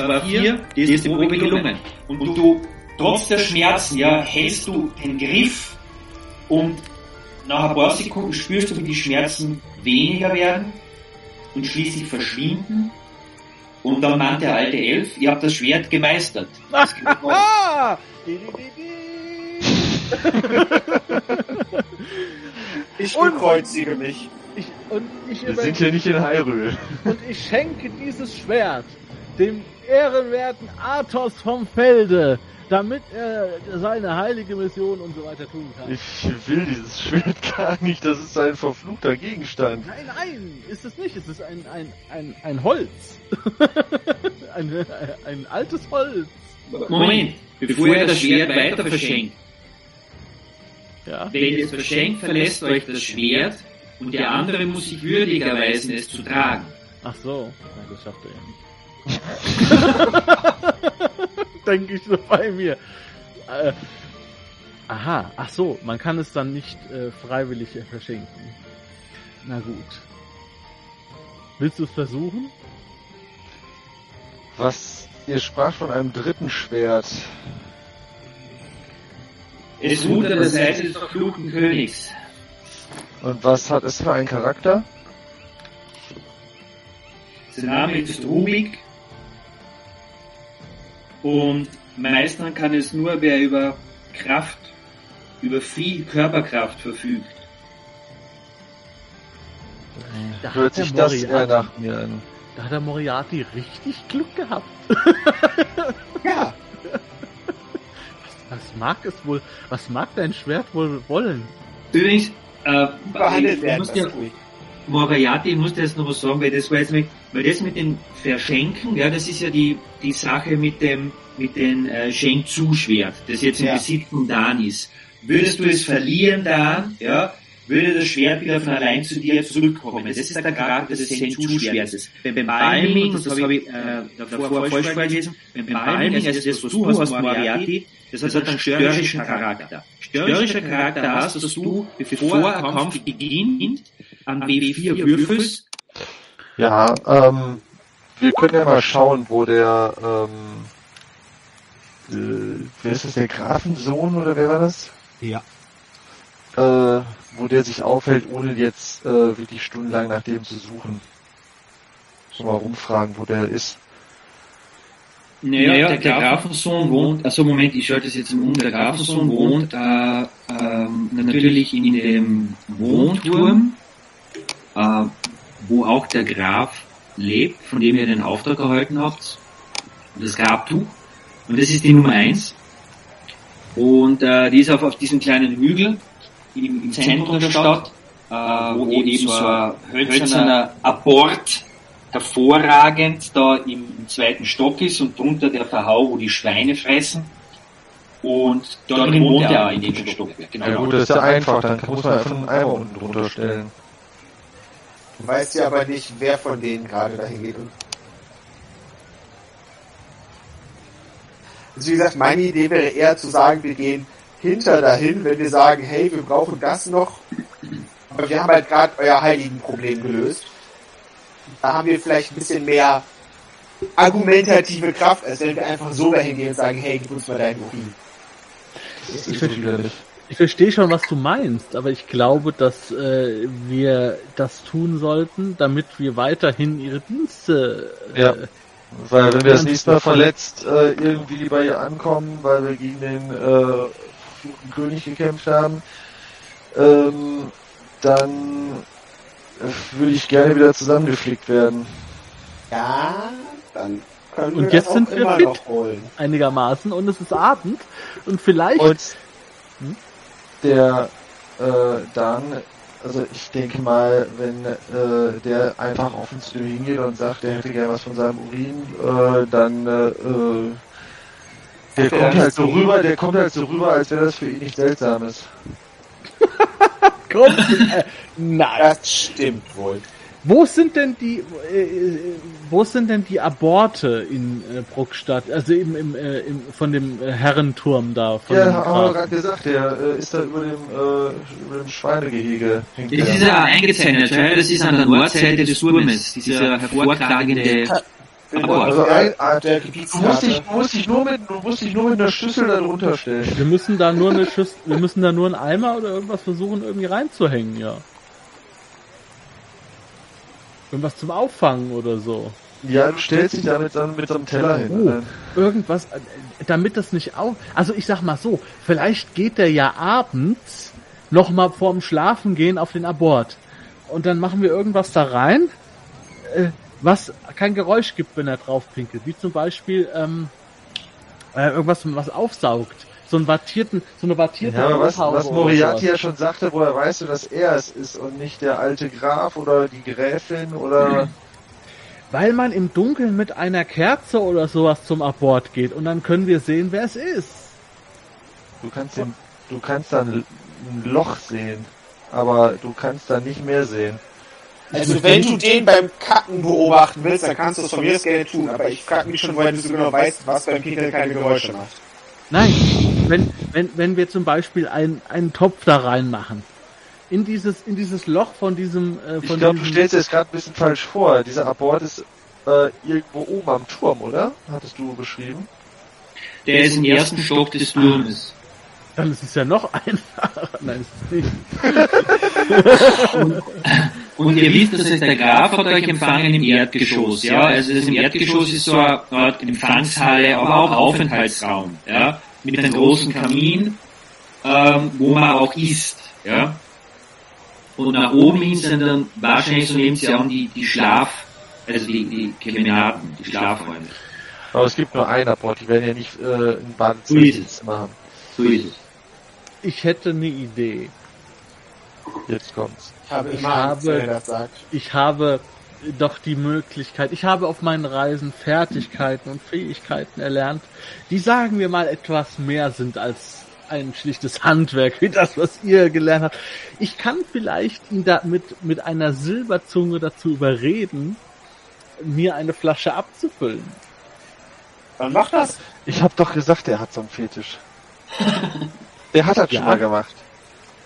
Das war vier, die ist die Probe gelungen. Und du, trotz der Schmerzen, ja, hältst du den Griff und nach ein paar Sekunden spürst du, wie die Schmerzen weniger werden und schließlich verschwinden. Und dann meint der alte Elf, ihr habt das Schwert gemeistert. Das. Ah! Ich bekreuzige mich. Ich, und, ich Wir sind hier nicht in Hyrule. und ich schenke dieses Schwert dem ehrenwerten Athos vom Felde, damit er seine heilige Mission und so weiter tun kann. Ich will dieses Schwert gar nicht, das ist ein verfluchter Gegenstand. Nein, nein, ist es nicht. Es ist ein, ein, ein, ein Holz. ein, ein altes Holz. Moment, bevor ihr das Schwert weiter verschenkt. Ja. Wenn ihr es verschenkt, verlässt euch das Schwert und der andere muss sich würdig erweisen, es zu tragen. Ach so. Ja, das schafft er ja nicht. Denke ich so bei mir. Äh, aha, ach so, man kann es dann nicht äh, freiwillig äh, verschenken. Na gut. Willst du es versuchen? Was? Ihr sprach von einem dritten Schwert. Es ruht an der Seite des verfluchten Königs. Und was hat es für einen Charakter? Sein Name ist Rubik. Und meistern kann es nur, wer über Kraft, über viel Körperkraft verfügt. Da Hört sich das eher nach mir an. Da hat der Moriarty richtig Glück gehabt. Ja, Was mag es wohl, was mag dein Schwert wohl wollen? Übrigens, äh, ich werden muss ja. Moriarty, ich muss dir jetzt noch was sagen, weil das war jetzt mit, weil das mit den Verschenken, ja, das ist ja die, die Sache mit dem, mit dem äh, Schenkzuschwert, das jetzt im Ja. Besitz von Dan ist. Würdest du es verlieren, Dan, ja, würde das Schwert wieder von allein zu dir zurückkommen. Das ist der Charakter des Schenkzuschwertes. Beim Balming, das habe ich äh, davor falsch vorgelesen, beim Balming, also das, was du hast, Moriarty, das hat einen störrischen Charakter. Störrischer Charakter hast, dass du, bevor ein Kampf beginnt, an W4 würfelst, Ja, ähm, wir können ja mal schauen, wo der, ähm, äh, wer ist das, der Grafensohn oder wer war das? Ja. Äh, wo der sich aufhält, ohne jetzt äh, wirklich stundenlang nach dem zu suchen. So mal rumfragen, wo der ist. Naja, der, der Grafensohn wohnt, also Moment, ich schalte das jetzt um, der Grafensohn wohnt äh, ähm, natürlich in dem Wohnturm, äh, wo auch der Graf lebt, von dem ihr den Auftrag erhalten habt, das Grabtuch. Und das ist die Nummer eins. Und äh, die ist auf, auf diesem kleinen Hügel im, im Zentrum der Stadt, äh, wo eben so ein hölzerner Abort hervorragend da im, im zweiten Stock ist und drunter der Verhau, wo die Schweine fressen. Und dort wohnt er auch in dem Stockwerk. Genau. Ja gut, das ist ja einfach, dann muss man einfach einen Eimer unten drunter stellen. Du weißt ja aber nicht, wer von denen gerade dahin geht. Also wie gesagt, meine Idee wäre eher zu sagen, wir gehen hinter dahin, wenn wir sagen, hey, wir brauchen das noch. Aber wir haben halt gerade euer Heiligenproblem gelöst. Da haben wir vielleicht ein bisschen mehr argumentative Kraft, als wenn wir einfach so dahin gehen und sagen, hey, gib uns mal deinen Urin. Das ist so widerlich. Ich verstehe schon, was du meinst, aber ich glaube, dass äh, wir das tun sollten, damit wir weiterhin ihre Dienste äh, Ja. Weil wenn wir das nächste Mal verletzt äh, irgendwie bei ihr ankommen, weil wir gegen den äh, verfluchten König gekämpft haben, ähm, dann äh, würde ich gerne wieder zusammengeflickt werden. Ja, dann können Und wir jetzt das auch sind wir fit. Einigermaßen und es ist Abend und vielleicht Und Hm? Der äh, dann, also ich denke mal, wenn äh, der einfach zu dem hingeht und sagt, der hätte gerne was von seinem Urin, äh, dann äh, der kommt ist halt so rüber, der kommt halt so rüber, als wäre das für ihn nichts Seltsames. kommt. Äh, nein. Das stimmt wohl. Wo sind denn die, äh, äh, wo sind denn die Aborte in äh, Bruckstadt? Also im, im, äh, im von dem äh, Herrenturm da. Von Ja, haben wir gerade gesagt, der äh, ist da über dem, äh, über dem Schweinegehege. Hängt Das ist ja eingezeichnet, ja, das ist an der Nordseite des Turmes, dieser hervorkragende Abort. Also ein, der du musst Gebietskarte. dich, du musst dich nur mit, du musst dich nur mit einer Schüssel da drunter stellen. Wir müssen da nur eine Schüssel, wir müssen da nur einen Eimer oder irgendwas versuchen irgendwie reinzuhängen, ja. Irgendwas zum Auffangen oder so. Ja, du stellst dich da mit so, einem- mit so einem Teller hin. Oh. Irgendwas, äh, damit das nicht auf. Also ich sag mal so, vielleicht geht der ja abends noch mal vorm Schlafen gehen auf den Abort. Und dann machen wir irgendwas da rein, äh, was kein Geräusch gibt, wenn er drauf pinkelt. Wie zum Beispiel ähm, äh, irgendwas, was aufsaugt. So einen wattierten, so eine wattierte Ja, aber was, was Moriarty ja schon sagte, woher weißt du, dass er es ist und nicht der alte Graf oder die Gräfin oder... Weil man im Dunkeln mit einer Kerze oder sowas zum Abort geht und dann können wir sehen, wer es ist. Du kannst den, du kannst da ein, Loch sehen, aber du kannst da nicht mehr sehen. Also wenn du den beim Kacken beobachten willst, dann kannst du es von mir aus gerne tun. Aber ich frage mich schon, woher du so genau weißt, was beim Pinkeln keine Geräusche macht. Nein, wenn, wenn, wenn wir zum Beispiel einen, einen Topf da reinmachen, in dieses, in dieses Loch von diesem, äh, Ich von glaube, du stellst dir das gerade ein bisschen falsch vor. Dieser Abort ist äh, irgendwo oben am Turm, oder? Hattest du beschrieben? Der ist im ersten Stock des Turmes. dann ist es ja noch einfacher. Nein, ist es nicht. Und ihr wisst, das heißt, der Graf hat euch empfangen im Erdgeschoss, ja. Also das im Erdgeschoss ist so eine Art Empfangshalle, aber auch Aufenthaltsraum, ja. Mit einem großen Kamin, ähm, wo man auch isst, ja. Und nach oben hin sind dann wahrscheinlich, so nehmt sie an, die, die Schlaf, also die, die Kemenaten, die Schlafräume. Aber es gibt nur einen Abort, die werden ja nicht äh, ein So ist es. Badezimmer haben. So ist es. Ich hätte eine Idee. Jetzt kommt's. Ich habe Ich habe-. Ich habe doch die Möglichkeit, ich habe auf meinen Reisen Fertigkeiten und Fähigkeiten erlernt, die sagen wir mal etwas mehr sind als ein schlichtes Handwerk, wie das, was ihr gelernt habt. Ich kann vielleicht ihn da mit, mit einer Silberzunge dazu überreden, mir eine Flasche abzufüllen. Dann mach das. Ich hab doch gesagt, der hat so einen Fetisch. Der hat das Ja. schon mal gemacht.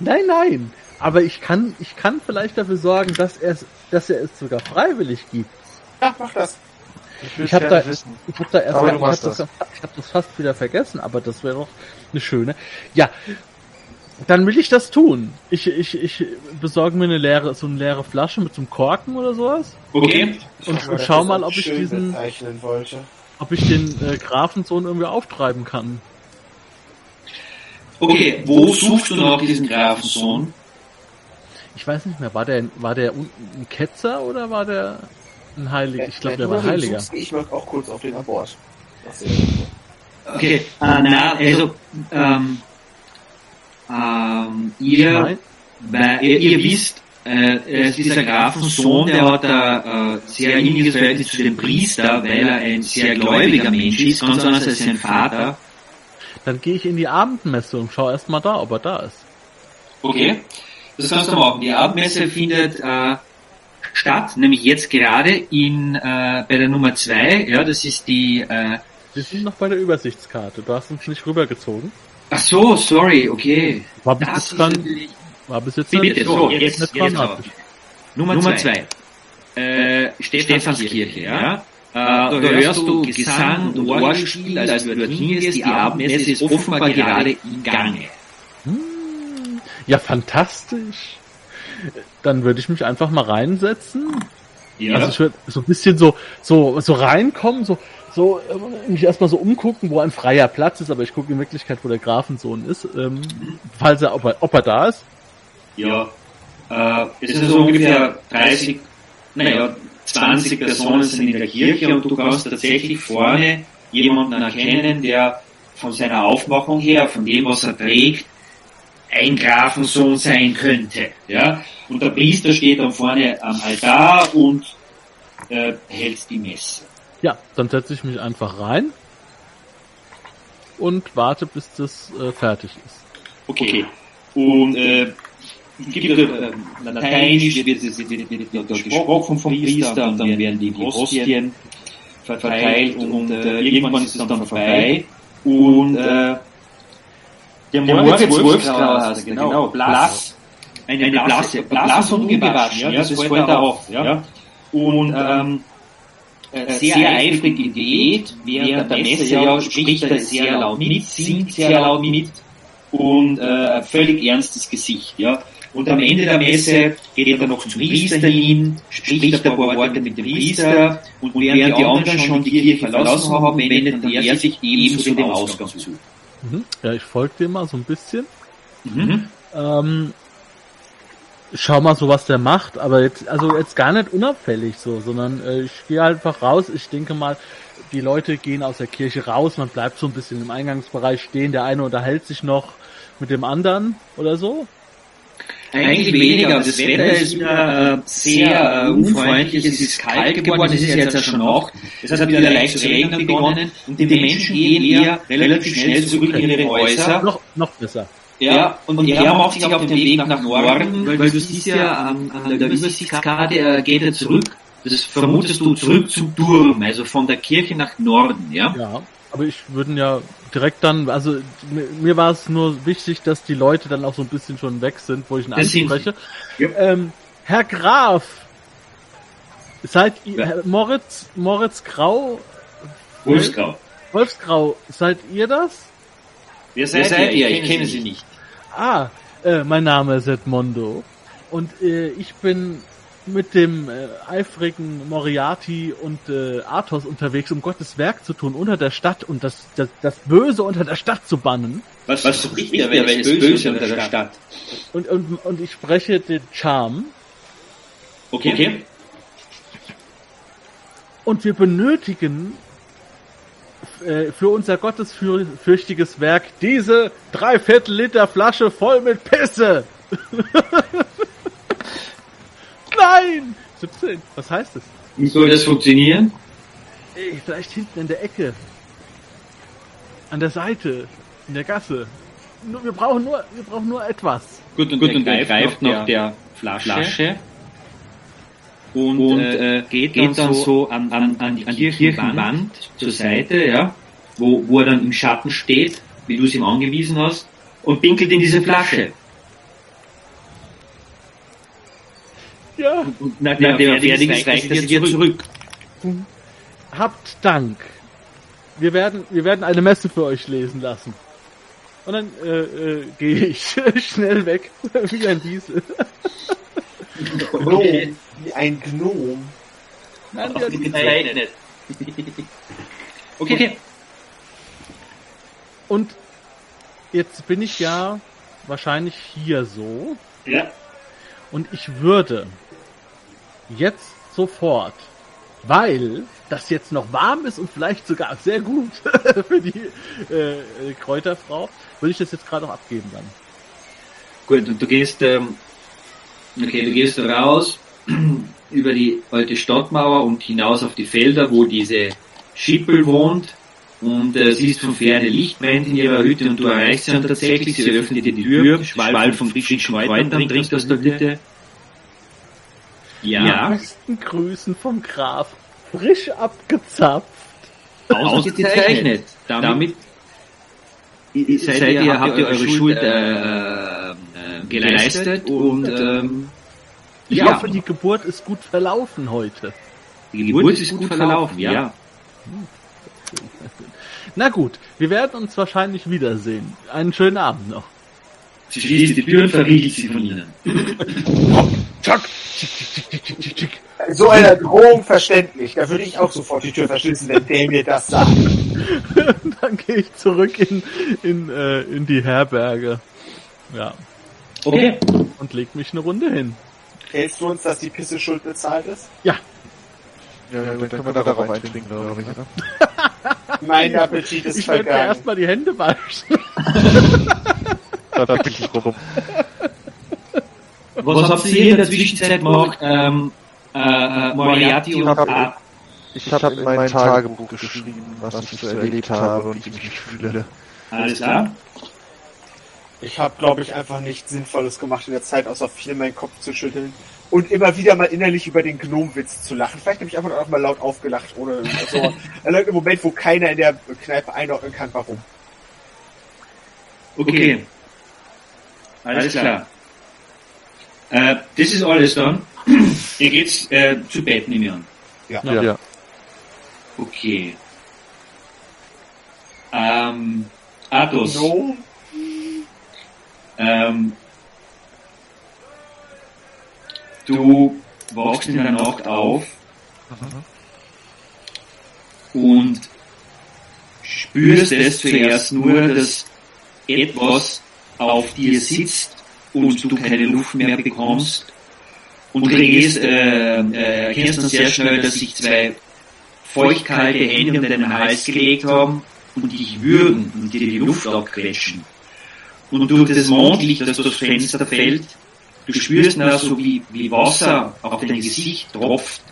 Nein, nein. Aber ich kann, ich kann vielleicht dafür sorgen, dass er es, dass er es sogar freiwillig gibt. Ja, mach das. Ich Ich hab gerne da- wissen. Ich habe da erst, ich hab machst das, das. ich hab das fast wieder vergessen, aber das wäre doch eine schöne. Ja, dann will ich das tun. Ich, ich, ich besorge mir eine leere, so eine leere Flasche mit so einem Korken oder sowas Okay? und, und schau mal, ob ich diesen, ob ich den äh, Grafensohn irgendwie auftreiben kann. Okay, wo suchst du noch diesen Grafensohn? Ich weiß nicht mehr, war der, war der ein Ketzer oder war der ein Heiliger? Ich glaube, der war ihm Heiliger. Ich möchte auch kurz auf den Abort. Okay, äh, na, also, ähm, ähm, Ich ihr, weil, ihr, ihr wisst, äh, er ist dieser Grafensohn, der hat ein äh, sehr inniges Verhältnis zu dem Priester, weil er ein sehr gläubiger Mensch ist, ganz anders als sein Vater. dann gehe ich in die Abendmesse und schau erst mal da, ob er da ist. Okay, das kannst du machen. Die Abendmesse findet äh, statt, nämlich jetzt gerade in äh, bei der Nummer zwei. Ja, das ist die. Äh, Wir sind noch bei der Übersichtskarte. Du hast uns nicht rübergezogen. ach so, sorry, okay. War bis Das jetzt ist dann, natürlich war bis jetzt Bitte, nicht so, jetzt, jetzt dramatisch. aber. Nummer, zwei. Äh, Stephanskirche, ja. Äh, da hörst du Gesang und Orgelspiel, als du dort hingehst. Die Abendmesse ist offenbar gerade im Gange. Ja, fantastisch. Dann würde ich mich einfach mal reinsetzen Ja. Also ich würde so ein bisschen so, so, so reinkommen, so, so äh, mich erstmal so umgucken, wo ein freier Platz ist, aber ich gucke in Wirklichkeit, wo der Grafensohn ist, ähm, falls er, ob er, ob er da ist. Ja, äh, es sind so ungefähr 30, naja, 20 Personen sind in der Kirche und du kannst tatsächlich vorne jemanden erkennen, der von seiner Aufmachung her, von dem, was er trägt, ein Grafensohn sein könnte. Ja? Und der Priester steht dann vorne am Altar und äh, hält die Messe. Ja, dann setze ich mich einfach rein und warte, bis das äh, fertig ist. Okay. Und äh, gibt äh, Lateinisch wird, wird, wird, wird, wird gesprochen vom Priester und dann werden die Hostien verteilt und äh, irgendwann ist es dann vorbei und äh, der Moritz Wolfsgrau heißt er, genau, blass, eine, eine blasse, blass und ungewaschen, ja, das fällt da auf, ja, und ähm, äh, sehr eifrig im Gebet, während der Messe ja spricht er sehr laut mit, singt sehr laut mit. und äh, völlig ernstes Gesicht, ja. Und am Ende der Messe geht er noch zum Priester hin, spricht ein paar Worte mit dem Priester. Und während die anderen schon die Kirche verlassen haben, wendet er sich eben zu dem Ausgang zu. Mhm. Ja, ich folge dem mal so ein bisschen. Mhm. Ähm, schau mal so, was der macht, aber jetzt, also jetzt gar nicht unauffällig so, sondern äh, ich gehe einfach raus. Ich denke mal, die Leute gehen aus der Kirche raus, man bleibt so ein bisschen im Eingangsbereich stehen, der eine unterhält sich noch mit dem anderen oder so. Eigentlich weniger. Das Wetter ist wieder äh, sehr äh, unfreundlich. Es ist kalt geworden. Es ist jetzt ja schon Nacht. Es hat wieder leicht zu regnen begonnen. Und die Menschen gehen eher relativ schnell zurück in ihre Häuser. Noch, noch besser. Ja, und er macht sich auf den Weg nach Norden, weil du siehst ja an, an der Übersichtskarte, er geht er zurück. Das vermutest du zurück zum Turm, also von der Kirche nach Norden, ja? Ja, aber ich würden ja direkt dann, also mir, mir war es nur wichtig, dass die Leute dann auch so ein bisschen schon weg sind, wo ich ihn anspreche. Ja. Ähm, Herr Graf, seid ihr, Ja. Moritz, Moritz Grau, Wolfsgrau. Wolfsgrau, seid ihr das? Wer seid ihr? Ich kenne sie nicht. Ah, äh, mein Name ist Edmondo und äh, ich bin mit dem äh, eifrigen Moriarty und äh, Athos unterwegs, um Gottes Werk zu tun unter der Stadt und das, das, das Böse unter der Stadt zu bannen. Was, was spricht der, wer ist böse unter der Stadt? Und, und, und ich spreche den Charme Okay. okay. und wir benötigen äh, für unser gottesfürchtiges Werk diese dreiviertel Liter Flasche voll mit Pisse. Nein! 17. Was heißt es? Wie soll das funktionieren? Ey, vielleicht hinten in der Ecke. An der Seite. In der Gasse. Nur, wir brauchen nur, wir brauchen nur etwas. Gut, und, Gut, und er greift nach der Flasche, und, und, äh, geht, dann, so an, an, an die Kirchenwand zur Seite, ja, wo, wo er dann im Schatten steht, wie du es ihm angewiesen hast, und pinkelt in diese Flasche. Ja. Und nachdem er fertig ist, reicht er sie dir zurück. Habt Dank. Wir werden, wir werden eine Messe für euch lesen lassen. Und dann äh, äh, gehe ich schnell weg, wie ein Wiesel. Gnom. Wie ein Gnom. Nein, Auf der die Wiesel. gezeichnet. Okay. Und jetzt bin ich ja wahrscheinlich hier so. Ja. Und ich würde jetzt sofort, weil das jetzt noch warm ist und vielleicht sogar sehr gut für die äh, Kräuterfrau, würde ich das jetzt gerade noch abgeben dann. Gut, und du gehst, ähm, okay, du gehst raus über die alte Stadtmauer und hinaus auf die Felder, wo diese Schippel wohnt und äh, siehst Ferne Licht brennt in ihrer Hütte und du erreichst sie und tatsächlich, sie öffnet dir die Tür, Schwall von frischen Kräutern trinkst aus der Hütte. Ja, Besten Grüßen vom Graf. Frisch abgezapft. ausgezeichnet. Damit seid ihr, habt ihr eure Schuld äh, äh, geleistet und ähm, Ich ja, hoffe, die Geburt ist gut verlaufen heute. die Geburt ist gut verlaufen, ja. Na gut, wir werden uns wahrscheinlich wiedersehen. Einen schönen Abend noch. Sie schließt die Tür und verriegelt sie von ihnen. Zack! Tschick, tschick. So einer Drohung verständlich. Da würde ich auch sofort die Tür verschließen, wenn der mir das sagt. Dann gehe ich zurück in, in, äh, in die Herberge. Ja. Okay. Und leg mich eine Runde hin. Hältst du uns, dass die Pisse schuld bezahlt ist? Ja. Ja, ja, dann können wir darauf eintrinken, glaube ich. Oder? Mein Appetit ist Ich werde mir vergangen. erstmal die Hände waschen. Da bin ich rum. Was habt ihr hier in der Zwischenzeit gemacht? Ähm, äh, äh, Moriarty und A. Ich habe in mein Tagebuch geschrieben, was ich so erlebt habe und wie ich mich fühle. Alles klar? Ich habe, glaube ich, einfach nichts Sinnvolles gemacht in der Zeit, außer viel meinen Kopf zu schütteln und immer wieder mal innerlich über den Gnomwitz zu lachen. Vielleicht habe ich einfach auch mal laut aufgelacht, ohne so. Also im Moment, wo keiner in der Kneipe einordnen kann, warum. Okay. Alles klar. Äh, das ist alles dann. Ihr geht's äh, zu Bett, nehme ich an. Ja. Ja. ja. Okay. Ähm, Athos, No? ähm, du wachst in der Nacht auf und spürst es zuerst nur, dass etwas auf dir sitzt und du keine Luft mehr bekommst und reagierst, äh, äh, erkennst dann sehr schnell, dass sich zwei feuchtkalte Hände um deinen Hals gelegt haben und dich würgen und dir die Luft abquetschen. Und durch das Mondlicht, das durchs Fenster fällt, du spürst dann so wie, wie Wasser auf dein Gesicht tropft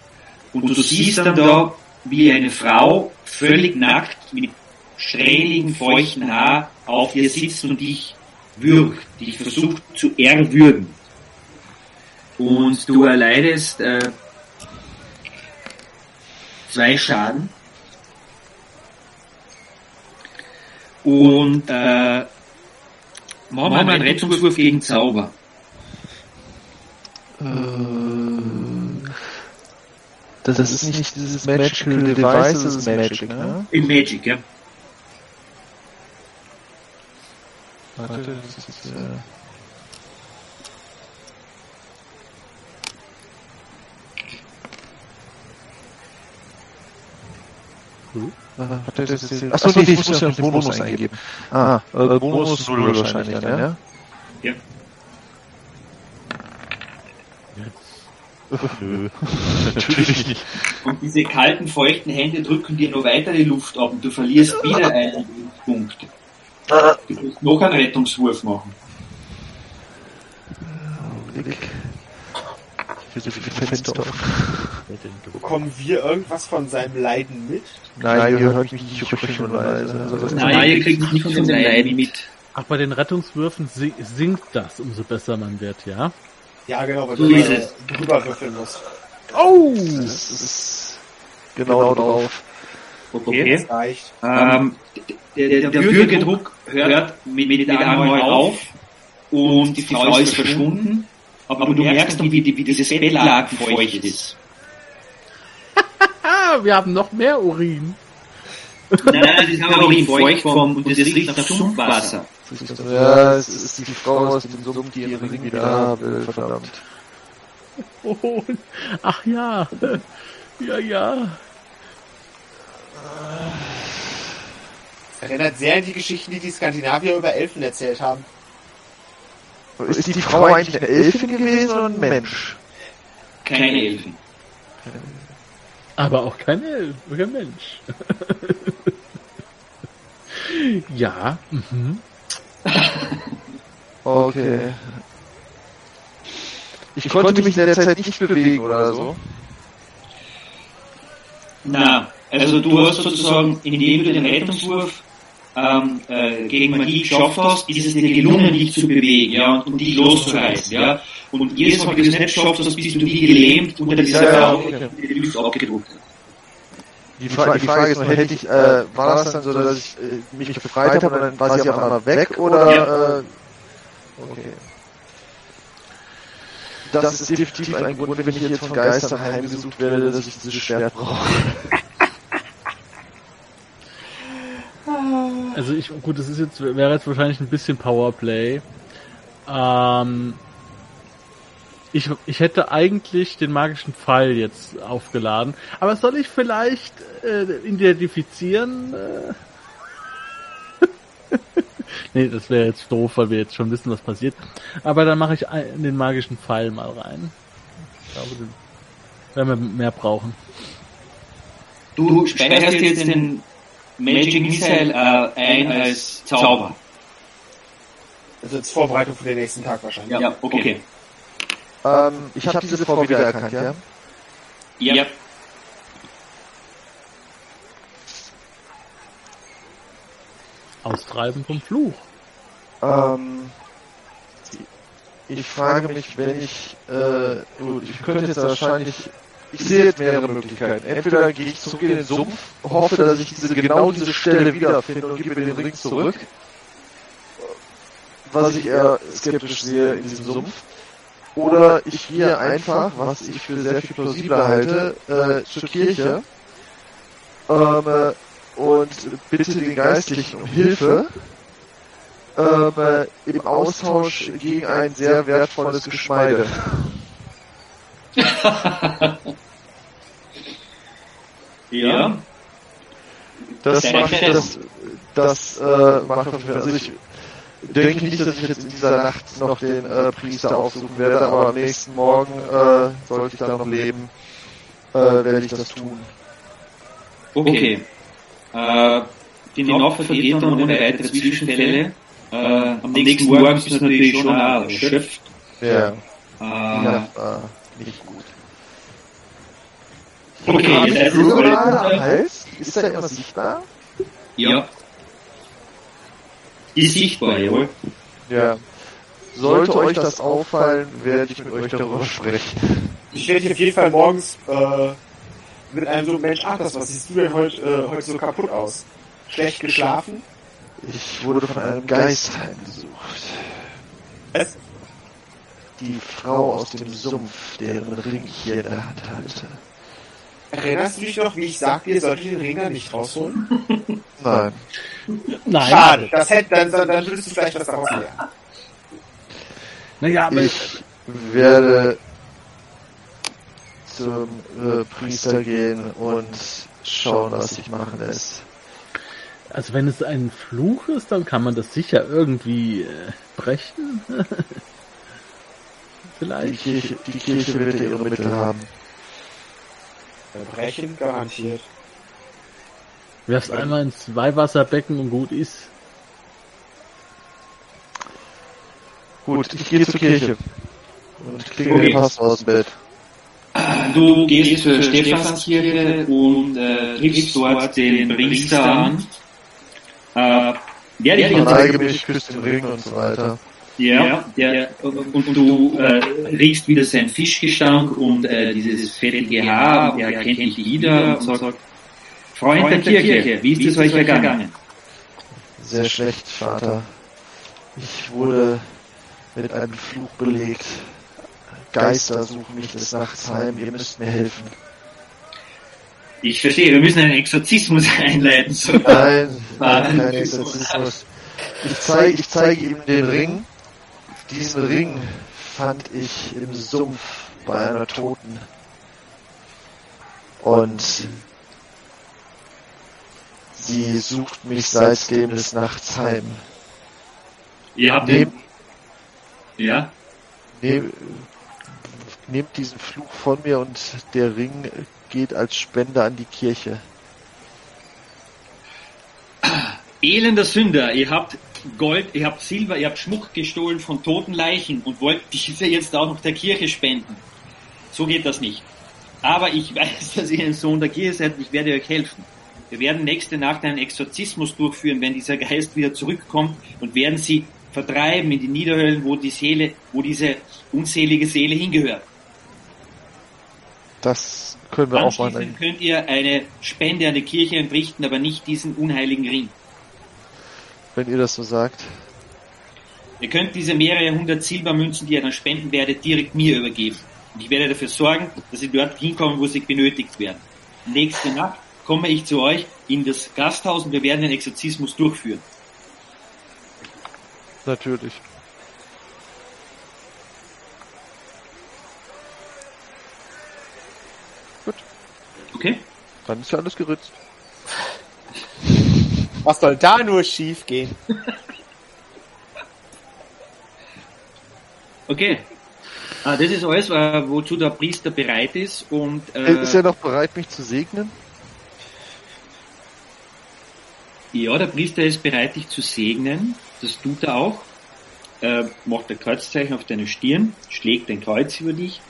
und du siehst dann da, wie eine Frau völlig nackt mit strähnigen, feuchten Haar auf dir sitzt und dich würgt, dich versucht zu erwürgen. Und du erleidest äh, zwei Schaden. Und äh, machen wir mal einen Rettungswurf gegen Zauber. Äh, Das, ist nicht dieses Magical Device, das ist Magic, ne? In Magic, ja. Warte, das ist, äh, Warte, das ist, achso, nee, ich muss ja noch den Bonus eingeben. Ah, äh, Bonus 0 wahrscheinlich dann, ja? Ja. Nö, natürlich nicht. Und diese kalten, feuchten Hände drücken dir nur weiter die Luft ab und du verlierst wieder einen Punkt. Du musst noch einen Rettungswurf machen. Augenblick. Ich Fenster auf. Bekommen wir irgendwas von seinem Leiden mit? Nein, ihr hört mich nicht und leise. Also, Nein, ihr kriegt nicht von dem Leiden mit. Ach, bei den Rettungswürfen si- sinkt das, umso besser man wird, ja? Ja, genau, weil du drüber würfeln musst. Oh! Das ist genau drauf. Okay. Das reicht. Ähm, der, der, der Würgedruck hört mit, mit einmal auf und die Frau ist verschwunden, aber du merkst dann, wie, wie dieses Bettlaken feucht ist. Wir haben noch mehr Urin. Nein, nein, das ist aber in Feuchtform und das riecht nach Sumpfwasser. Ja, es ist die Frau aus dem Sumpf, die ihren Ring wieder haben will, verdammt. Oh, ach ja. Ja, ja. Erinnert sehr an die Geschichten, die die Skandinavier über Elfen erzählt haben. Ist die Frau eigentlich eine Elfin gewesen oder ein Mensch? Keine Elfen. Aber auch kein Elf, kein Mensch. ja, mhm. Okay. Ich konnte mich in der Zeit nicht bewegen oder so. Na, also du hast sozusagen, indem du den Rettungswurf ähm, äh, gegen Magie geschafft hast, ist es dir gelungen, dich zu bewegen, ja, und, und dich loszureißen, ja. Und jedes Mal, wenn du es nicht geschafft hast, bist du wie gelähmt unter dieser Ja, ja, okay. die die Luft abgedruckt. Die, Fra die Frage ist nur, hätte ich, äh, war das dann so, dass ich äh, mich befreit habe und dann war sie auf einmal weg oder, äh, okay. Das ist definitiv ein Grund, wenn ich jetzt von Geistern heimgesucht werde, dass ich dieses Schwert brauche. Also ich, gut, das ist jetzt, wäre jetzt wahrscheinlich ein bisschen Powerplay. Ähm, Ich, ich hätte eigentlich den magischen Pfeil jetzt aufgeladen. Aber soll ich vielleicht äh, identifizieren? Äh? nee, das wäre jetzt doof, weil wir jetzt schon wissen, was passiert. Aber dann mache ich ein, den magischen Pfeil mal rein. Ich glaube, den werden wir mehr brauchen. Du speicherst jetzt den Magic Missile äh, ein als Zauber. Also als Vorbereitung für den nächsten Tag wahrscheinlich. Ja, okay. Ähm, ich habe diese Frau wiedererkannt, ja? Ja. Austreiben vom Fluch. Ähm, ich frage mich, wenn ich, äh, gut, ich könnte jetzt wahrscheinlich, ich sehe jetzt mehrere Möglichkeiten. Entweder gehe ich zurück in den Sumpf, hoffe, dass ich diese, genau diese Stelle wiederfinde und gebe den Ring zurück. Was ich eher skeptisch sehe in diesem Sumpf. Oder ich gehe einfach, was ich für sehr viel plausibler halte, äh, zur Kirche ähm, äh, und bitte den Geistlichen um Hilfe ähm, äh, im Austausch gegen ein sehr wertvolles Geschmeide. Ja. Das Sehr macht das, das äh, macht auf jeden Fall. Also ich denke nicht, dass ich jetzt in dieser Nacht noch den äh, Priester aufsuchen werde, aber am nächsten Morgen äh, sollte ich da noch leben, äh, werde ich das tun. Okay. Äh, die Nacht vergeht dann ohne weitere Zwischenfälle. Äh, am nächsten Morgen bist du natürlich schon erschöpft. Ja, Äh, ja. Nicht gut. okay, das Flügel gerade am ist, Hals? Ist da irgendwas sichtbar? ja. Ist sichtbar, jawohl. Ja. Sollte euch das auffallen, werde ich mit euch darüber sprechen. Ich werde hier auf jeden Fall morgens äh, mit einem so, Mensch, ach, das, was siehst du denn heute, äh, heute so kaputt aus? Schlecht geschlafen? Ich wurde von einem Geist heimgesucht. Es, Die Frau aus dem Sumpf, deren Ring ich hier in der Hand halte. erinnerst du dich noch, wie ich sagte, ihr solltet den Ringer nicht rausholen? Nein. Nein. Schade, das hätte, dann, dann, dann würdest du vielleicht was daraus lernen. Naja, aber Ich werde zum äh, Priester gehen und schauen, was sich machen lässt. also wenn es ein Fluch ist, dann kann man das sicher irgendwie äh, brechen. Die Vielleicht. Kirche, die Kirche wird ja ihre Mittel haben. Brechen garantiert. Werf's einmal ins Weihwasserbecken und gut ist. Gut, ich gehe zur Kirche und klinge Okay. den Pass aus dem Bett. Du gehst zur Stephanskirche und äh, triffst dort den Priester an. Äh, der dich Verneige mich, küsse den Ring und so weiter. Ja, der, und du äh, riechst wieder seinen Fischgestank und äh, dieses fettige Haar, er erkennt dich wieder und sagt, Freund der Kirche, wie ist es euch ergangen? Sehr schlecht, Vater. Ich wurde mit einem Fluch belegt. Geister suchen mich des Nachts heim. Ihr müsst mir helfen. Ich verstehe, wir müssen einen Exorzismus einleiten. So. Nein, nein, kein Exorzismus. Ich zeige, ich zeige ihm den Ring. Diesen Ring fand ich im Sumpf bei einer Toten. Und sie sucht mich seitdem des Nachts heim. Ihr habt Nehm, den, ja, nehm, nehmt diesen Fluch von mir und der Ring geht als Spende an die Kirche. elender Sünder, ihr habt Gold, ihr habt Silber, ihr habt Schmuck gestohlen von toten Leichen und wollt diese jetzt auch noch der Kirche spenden. So geht das nicht. Aber ich weiß, dass ihr ein Sohn der Kirche seid und ich werde euch helfen. Wir werden nächste Nacht einen Exorzismus durchführen, wenn dieser Geist wieder zurückkommt und werden sie vertreiben in die Niederhöllen, wo die Seele, wo diese unselige Seele hingehört. Das können wir auch mal. Anschließend könnt ihr eine Spende an die Kirche entrichten, aber nicht diesen unheiligen Ring. Wenn ihr das so sagt. Ihr könnt diese mehrere hundert Silbermünzen, die ihr dann spenden werdet, direkt mir übergeben. Und ich werde dafür sorgen, dass sie dort hinkommen, wo sie benötigt werden. Nächste Nacht komme ich zu euch in das Gasthaus und wir werden den Exorzismus durchführen. Natürlich. Okay? Dann ist ja alles geritzt. Was soll da nur schief gehen? Okay. Ah, das ist alles, äh, wozu der Priester bereit ist und äh, Ist er noch bereit, mich zu segnen? ja, der Priester ist bereit, dich zu segnen. Das tut er auch. Äh, macht ein Kreuzzeichen auf deine Stirn, schlägt ein Kreuz über dich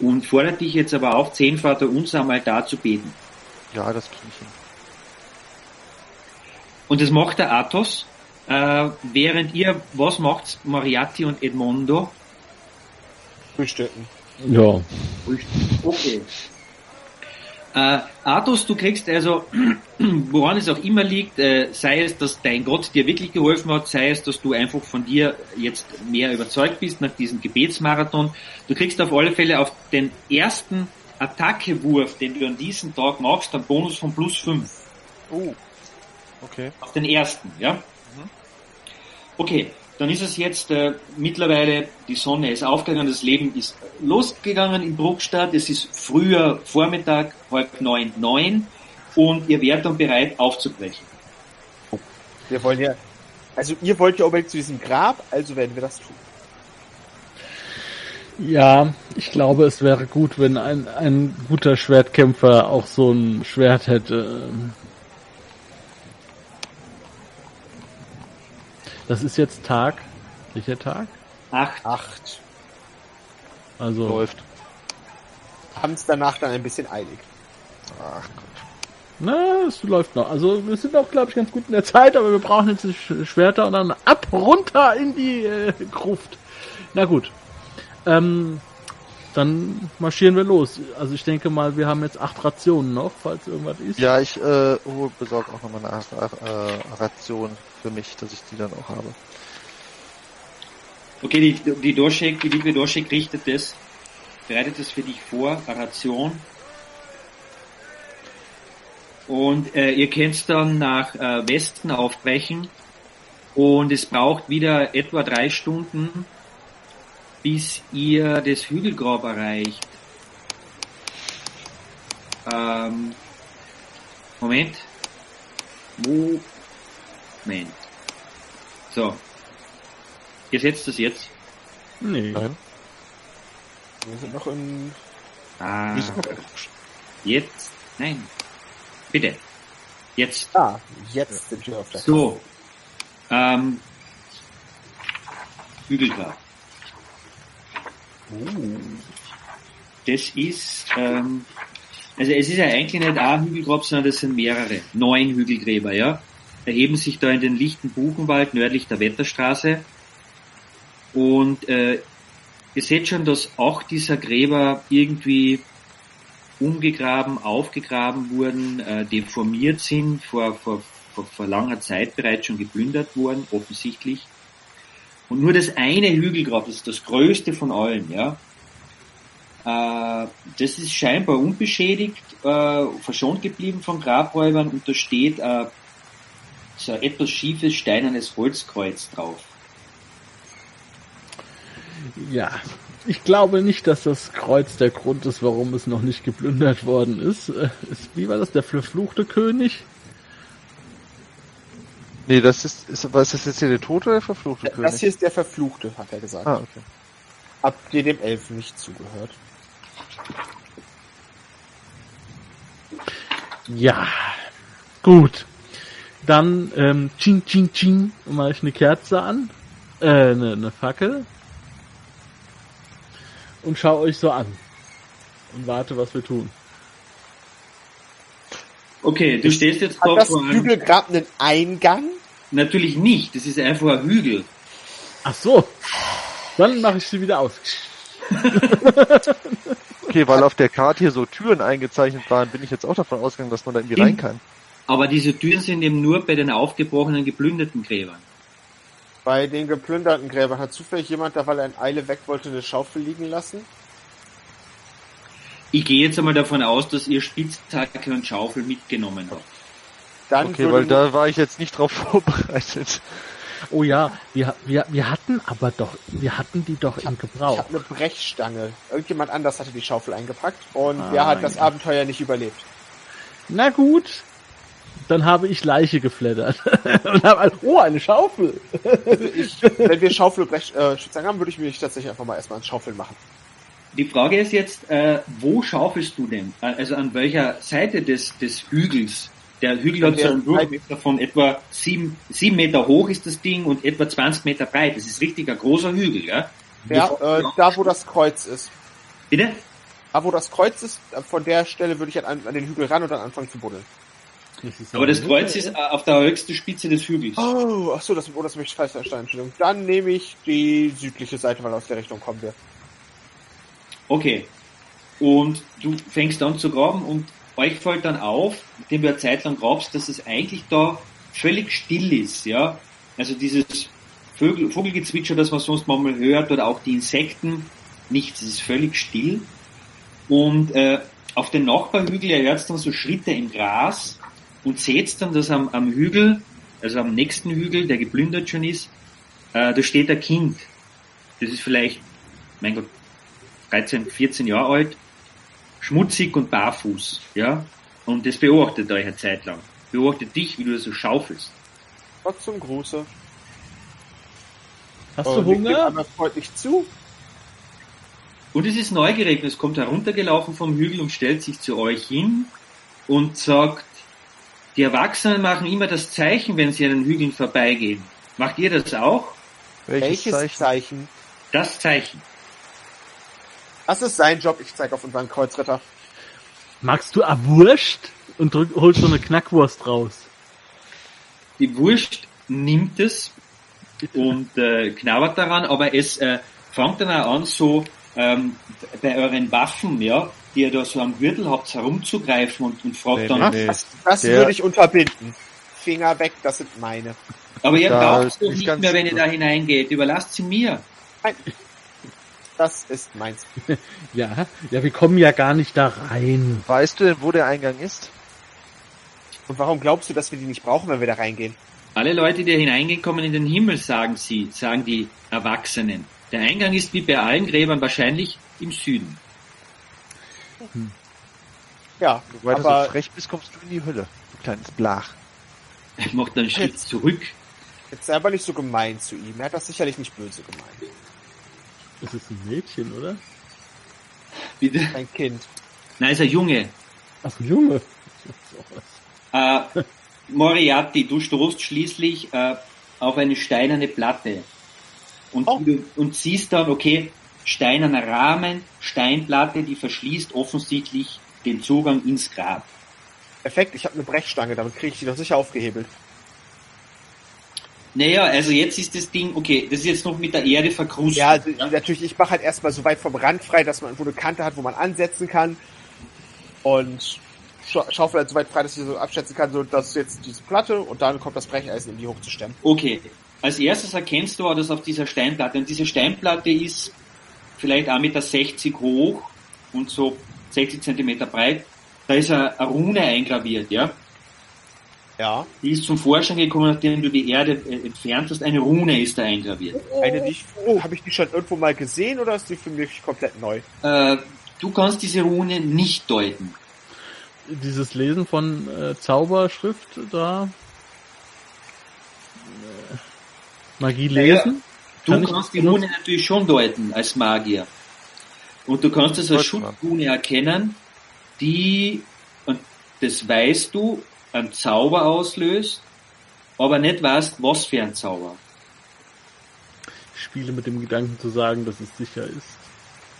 und fordert dich jetzt aber auf, zehn Vater unser am Altar zu beten. Ja, das kriege ich hin. Und das macht der Athos, äh, während ihr, was macht's, Moriarty und Edmondo? Frühstücken. Ja. Okay. Äh, Athos, du kriegst also, woran es auch immer liegt, äh, sei es, dass dein Gott dir wirklich geholfen hat, sei es, dass du einfach von dir jetzt mehr überzeugt bist nach diesem Gebetsmarathon. Du kriegst auf alle Fälle auf den ersten Attackewurf, den du an diesem Tag machst, einen Bonus von plus 5. Oh. Okay. Auf den ersten, ja? Okay, dann ist es jetzt äh, mittlerweile, die Sonne ist aufgegangen, das Leben ist losgegangen in Bruckstadt, es ist früher Vormittag, halb neun, neun und ihr wärt dann bereit aufzubrechen. Wir wollen ja, also ihr wollt ja unbedingt zu diesem Grab, also werden wir das tun. Ja, ich glaube, es wäre gut, wenn ein, ein guter Schwertkämpfer auch so ein Schwert hätte. Das ist jetzt Tag. Welcher Tag? Acht. Acht. Also, Läuft. Haben es danach dann ein bisschen eilig. Ach Gott. na, es läuft noch. Also, wir sind auch, glaube ich, ganz gut in der Zeit, aber wir brauchen jetzt die Sch- Schwerter und dann ab, runter in die äh, Gruft. Na gut. Ähm, dann marschieren wir los. Also, ich denke mal, wir haben jetzt acht Rationen noch, falls irgendwas ist. Ja, ich äh, oh, besorge auch nochmal eine äh, Ration für mich, dass ich die dann auch habe. Okay, die, die Doschek, die liebe Doschek richtet das, bereitet das für dich vor, Ration. Und äh, ihr könnt dann nach äh, Westen aufbrechen und es braucht wieder etwa drei Stunden, bis ihr das Hügelgrab erreicht. Ähm, Moment. Moment. So. Ihr setzt das jetzt. Nee. Nein. Wir sind noch im, Ah, jetzt. Nein. Bitte. Jetzt. ah, jetzt sind wir auf der So. Ähm, Hügelgrab. Das ist, ähm, also es ist ja eigentlich nicht ein Hügelgrab, sondern das sind mehrere. Neun Hügelgräber, ja. Erheben sich da in den lichten Buchenwald nördlich der Wetterstraße. Und äh, ihr seht schon, dass auch dieser Gräber irgendwie umgegraben, aufgegraben wurden, äh, deformiert sind, vor, vor, vor, vor langer Zeit bereits schon geplündert worden, offensichtlich. Und nur das eine Hügelgrab, das ist das größte von allen, ja. Äh, das ist scheinbar unbeschädigt, äh, verschont geblieben von Grabräubern und da steht äh, so ein etwas schiefes steinernes Holzkreuz drauf. Ja, ich glaube nicht, dass das Kreuz der Grund ist, warum es noch nicht geplündert worden ist. Äh, wie war das, der verfluchte König? Nee, das ist, ist was ist das jetzt hier der Tote oder der verfluchte König? Das hier ist der Verfluchte, hat er gesagt. ah, okay. Habt ihr dem Elfen nicht zugehört? Ja, gut. Dann ähm, ching ching ching mache ich eine Kerze an, äh, eine, eine Fackel und schau euch so an und warte, was wir tun. Okay, du stehst jetzt Hat da das vor einem, Hügelgrab einen Eingang? natürlich nicht, das ist einfach ein Hügel. Ach so, dann mache ich sie wieder aus. Okay, weil auf der Karte hier so Türen eingezeichnet waren, bin ich jetzt auch davon ausgegangen, dass man da irgendwie In- rein kann. Aber diese Türen sind eben nur bei den aufgebrochenen, geplünderten Gräbern. Bei den geplünderten Gräbern hat zufällig jemand, da weil er in Eile weg wollte, eine Schaufel liegen lassen? Ich gehe jetzt einmal davon aus, dass ihr Spitzhacke und Schaufel mitgenommen habt. Dann Okay, würde weil da war ich jetzt nicht drauf vorbereitet. Oh ja, wir, wir, wir hatten aber doch, wir hatten die doch im Ich Gebrauch. habe eine Brechstange. Irgendjemand anders hatte die Schaufel eingepackt und Ah, wer hat das ja. Abenteuer nicht überlebt? Na gut, dann habe ich Leiche geflattert. Und habe, also, oh, eine Schaufel. Ich, wenn wir Schaufel und Brech, äh, haben, würde ich mich tatsächlich einfach mal erstmal ans Schaufeln machen. Die Frage ist jetzt, äh, wo schaufelst du denn? Äh, Also an welcher Seite des, des Hügels? Der Hügel hat so einen Durchmesser von etwa sieben, sieben Meter hoch ist das Ding und etwa 20 Meter breit. Das ist richtig ein großer Hügel, ja? Ja, äh, da wo das Kreuz ist. Bitte? Da wo das Kreuz ist, äh, von der Stelle würde ich an, an den Hügel ran und dann anfangen zu buddeln. Aber das Kreuz ist auf der höchsten Spitze des Hügels. Oh, ach so, das, oh, das möchte ich falsch verstanden, Entschuldigung. Dann nehme ich die südliche Seite, weil aus der Richtung kommen wir. Okay. Und du fängst an zu graben und euch fällt dann auf, indem du eine Zeit lang grabst, dass es eigentlich da völlig still ist, ja. Also dieses Vögel, Vogelgezwitscher, das man sonst manchmal hört, oder auch die Insekten, nichts, es ist völlig still. Und äh, auf den Nachbarhügel ihr hört dann so Schritte im Gras und seht dann, dass am, am Hügel, also am nächsten Hügel, der geplündert schon ist, äh, da steht ein Kind. Das ist vielleicht, mein Gott, 13, 14 Jahre alt, schmutzig und barfuß, ja. Und das beobachtet euch eine Zeit lang. Beobachtet dich, wie du das so schaufelst. Gott zum Gruße. Hast du dem Hunger? einmal freundlich zu. Und es ist neugierig es kommt heruntergelaufen vom Hügel und stellt sich zu euch hin und sagt, die Erwachsenen machen immer das Zeichen, wenn sie an den Hügeln vorbeigehen. Macht ihr das auch? Welches, Welches Zeichen? Das Zeichen. Das ist sein Job. Ich zeige auf unseren Kreuzritter. Magst du Wurst? Und drück, holst so eine Knackwurst raus. Die Wurst nimmt es und äh, knabbert daran, aber es äh, fängt dann auch an, so ähm, bei euren Waffen, ja, die ihr da so am Gürtel habt, herumzugreifen und, und fragt Nee, dann, nee. Das, das Der- würde ich unterbinden. Finger weg, das sind meine. aber ihr braucht doch nicht mehr, wenn ihr da hineingeht, überlasst sie mir. Das ist meins. Ja, ja, wir kommen ja gar nicht da rein. Weißt du denn, wo der Eingang ist? Und warum glaubst du, dass wir die nicht brauchen, wenn wir da reingehen? Alle Leute, die hineingehen, kommen in den Himmel, sagen sie, sagen die Erwachsenen. Der Eingang ist wie bei allen Gräbern wahrscheinlich im Süden. Ja, Weil du aber so frech bist, kommst du in die Hölle. Du kleines Blach. Er macht einen Schritt zurück. jetzt sei aber nicht so gemein zu ihm. Er hat das sicherlich nicht böse gemeint. Das ist ein Mädchen, oder? Bitte. Ein Kind. Nein, ist ein Junge. Ach, Junge. Äh, Moriarty, du stoßt schließlich äh, auf eine steinerne Platte. Und, Oh. du, und siehst dann, okay, steinerner Rahmen, Steinplatte, die verschließt offensichtlich den Zugang ins Grab. Perfekt, ich habe eine Brechstange, damit kriege ich die doch sicher aufgehebelt. Naja, also jetzt ist das Ding, okay, das ist jetzt noch mit der Erde verkrustet. Ja, also, natürlich, ich mache halt erstmal so weit vom Rand frei, dass man eine Kante hat, wo man ansetzen kann. Und scha schaufel halt so weit frei, dass ich so abschätzen kann, so dass jetzt diese Platte und dann kommt das Brecheisen, um die hochzustemmen. Okay, als erstes erkennst du das auf dieser Steinplatte. Und diese Steinplatte ist vielleicht 1,60 Meter hoch und so 60 Zentimeter breit. Da ist eine, eine Rune eingraviert, ja. Ja. Die ist zum Vorschein gekommen, nachdem du die Erde äh, entfernt hast. Eine Rune ist da eingraviert. Eine, die ich, oh, habe ich die schon irgendwo mal gesehen oder ist die für mich komplett neu? Äh, du kannst diese Rune nicht deuten. Dieses Lesen von äh, Zauberschrift da. Äh, Magie lesen? Du kannst die? Rune natürlich schon deuten als Magier. Und du kannst es als. Schutzrune erkennen, die, und das weißt du, einen Zauber auslöst, aber nicht weißt, was für ein Zauber. Ich spiele mit dem Gedanken zu sagen, dass es sicher ist.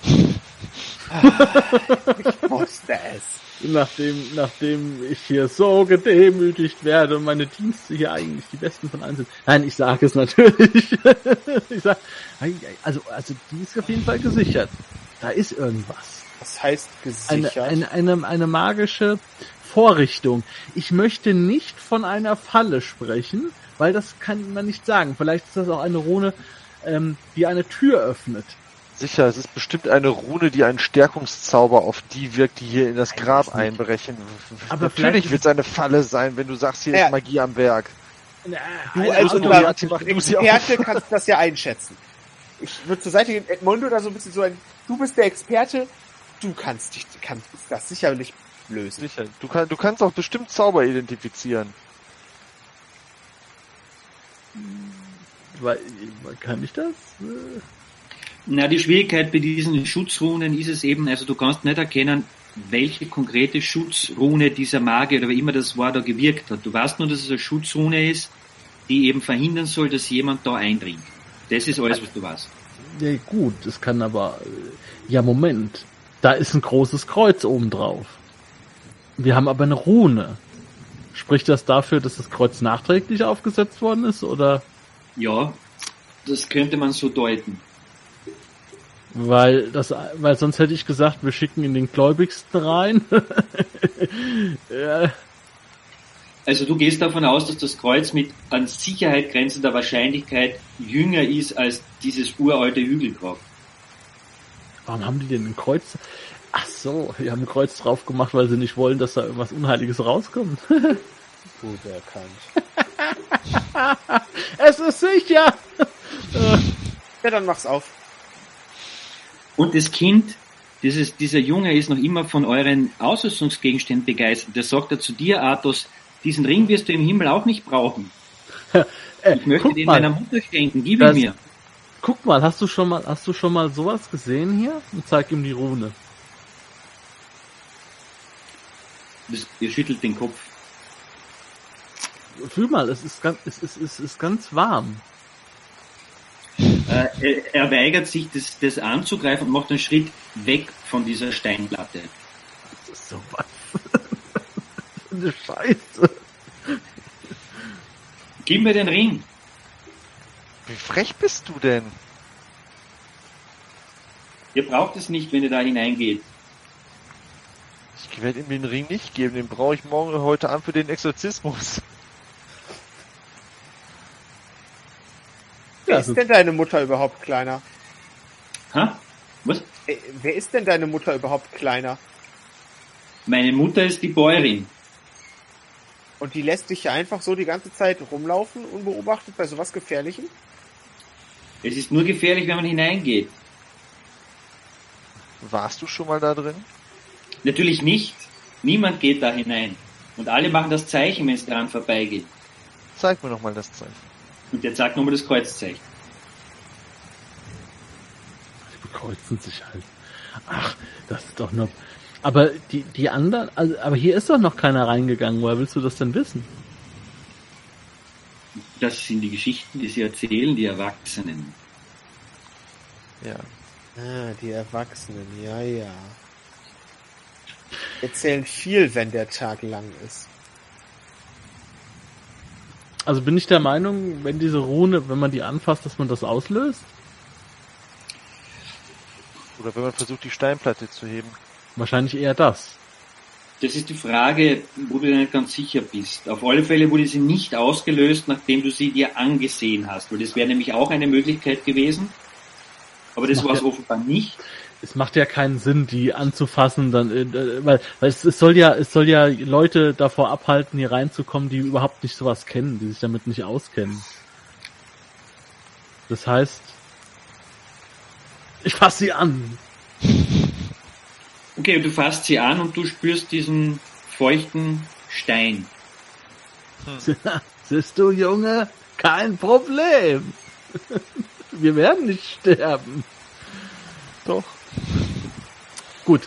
Ich wusste es. Nachdem, nachdem ich hier so gedemütigt werde und meine Dienste hier eigentlich die besten von allen sind. Nein, ich sage es natürlich. ich sag, also, also die ist auf jeden Fall gesichert. Da ist irgendwas. Das heißt Eine, gesichert. eine, eine, eine magische Vorrichtung. Ich möchte nicht von einer Falle sprechen, weil das kann man nicht sagen. Vielleicht ist das auch eine Rune, ähm, die eine Tür öffnet. Sicher, es ist bestimmt eine Rune, die einen Stärkungszauber auf die wirkt, die hier in das Grab einbrechen. Aber Natürlich wird es eine Falle sein, wenn du sagst, hier Ja. ist Magie am Werk. Du als. Experte kannst das ja einschätzen. Ich würde zur Seite gehen, Edmondo da so ein bisschen so ein, du bist der Experte, du kannst dich, kannst das sicherlich lösen. Sicher. Du, kann, du kannst auch bestimmt Zauber identifizieren. Weil, kann ich das? Na, die Schwierigkeit bei diesen Schutzrunen ist es eben, also du kannst nicht erkennen, welche konkrete Schutzrune dieser Magier oder wie immer das war, da gewirkt hat. Du weißt nur, dass es eine Schutzrune ist, die eben verhindern soll, dass jemand da eindringt. Das ist alles, was du weißt. Ja, gut, es kann aber. Ja, Moment. Da ist ein großes Kreuz oben drauf. Wir haben aber eine Rune. Spricht das dafür, dass das Kreuz nachträglich aufgesetzt worden ist, oder? Ja, das könnte man so deuten. Weil das, weil sonst hätte ich gesagt, wir schicken in den Gläubigsten rein. ja, Also du gehst davon aus, dass das Kreuz mit an Sicherheit grenzender Wahrscheinlichkeit jünger ist als dieses uralte Hügelgrab. warum haben die denn ein Kreuz? Ach so, die haben ein Kreuz drauf gemacht, weil sie nicht wollen, dass da irgendwas Unheiliges rauskommt. Gut erkannt. es ist sicher! Ja, dann mach's auf. Und das Kind, dieses, dieser Junge ist noch immer von euren Ausrüstungsgegenständen begeistert. Der sagt er zu dir, Athos, diesen Ring wirst du im Himmel auch nicht brauchen. Äh, Ich möchte den mal, deiner Mutter schenken, gib ihn mir. guck mal, hast du schon mal, hast du schon mal sowas gesehen hier? Und zeig ihm die Rune. Das, ihr schüttelt den Kopf. Fühl mal, es ist ganz, es ist, es ist ganz warm. Äh, er, er weigert sich, das, das anzugreifen und macht einen Schritt weg von dieser Steinplatte. Das ist so was. eine Scheiße. Gib mir den Ring. Wie frech bist du denn? Ihr braucht es nicht, wenn ihr da hineingeht. Ich werde ihm den Ring nicht geben, den brauche ich morgen heute Abend für den Exorzismus. Wer Ja, ist denn deine Mutter überhaupt kleiner? Ha? Was? Äh, wer ist denn deine Mutter überhaupt kleiner? Meine Mutter ist die Bäuerin. Und die lässt dich ja einfach so die ganze Zeit rumlaufen, unbeobachtet bei sowas Gefährlichem? Es ist nur gefährlich, wenn man hineingeht. Warst du schon mal da drin? Natürlich nicht. Niemand geht da hinein. Und alle machen das Zeichen, wenn es daran vorbeigeht. Zeig mir noch mal das Zeichen. Und der sagt nochmal das Kreuzzeichen. Die bekreuzen sich halt. Ach, das ist doch nur. Aber die, die anderen, also, aber hier ist doch noch keiner reingegangen. Woher willst du das denn wissen? Das sind die Geschichten, die sie erzählen, die Erwachsenen. Ja. Ah, die Erwachsenen, ja, ja. Erzählen viel, wenn der Tag lang ist. Also bin ich der Meinung, wenn diese Rune, wenn man die anfasst, dass man das auslöst? Oder wenn man versucht, die Steinplatte zu heben. Wahrscheinlich eher das. Das ist die Frage, wo du dir nicht ganz sicher bist. Auf alle Fälle wurde sie nicht ausgelöst, nachdem du sie dir angesehen hast, weil das wäre nämlich auch eine Möglichkeit gewesen. Aber das war es ja- offenbar nicht. Es macht ja keinen Sinn, die anzufassen, dann, äh, weil, weil es, es soll ja, es soll ja Leute davor abhalten, hier reinzukommen, die überhaupt nicht sowas kennen, die sich damit nicht auskennen. Das heißt, ich fasse sie an. Okay, du fasst sie an und du spürst diesen feuchten Stein. Siehst du, Junge? Kein Problem. Wir werden nicht sterben. Doch. Gut.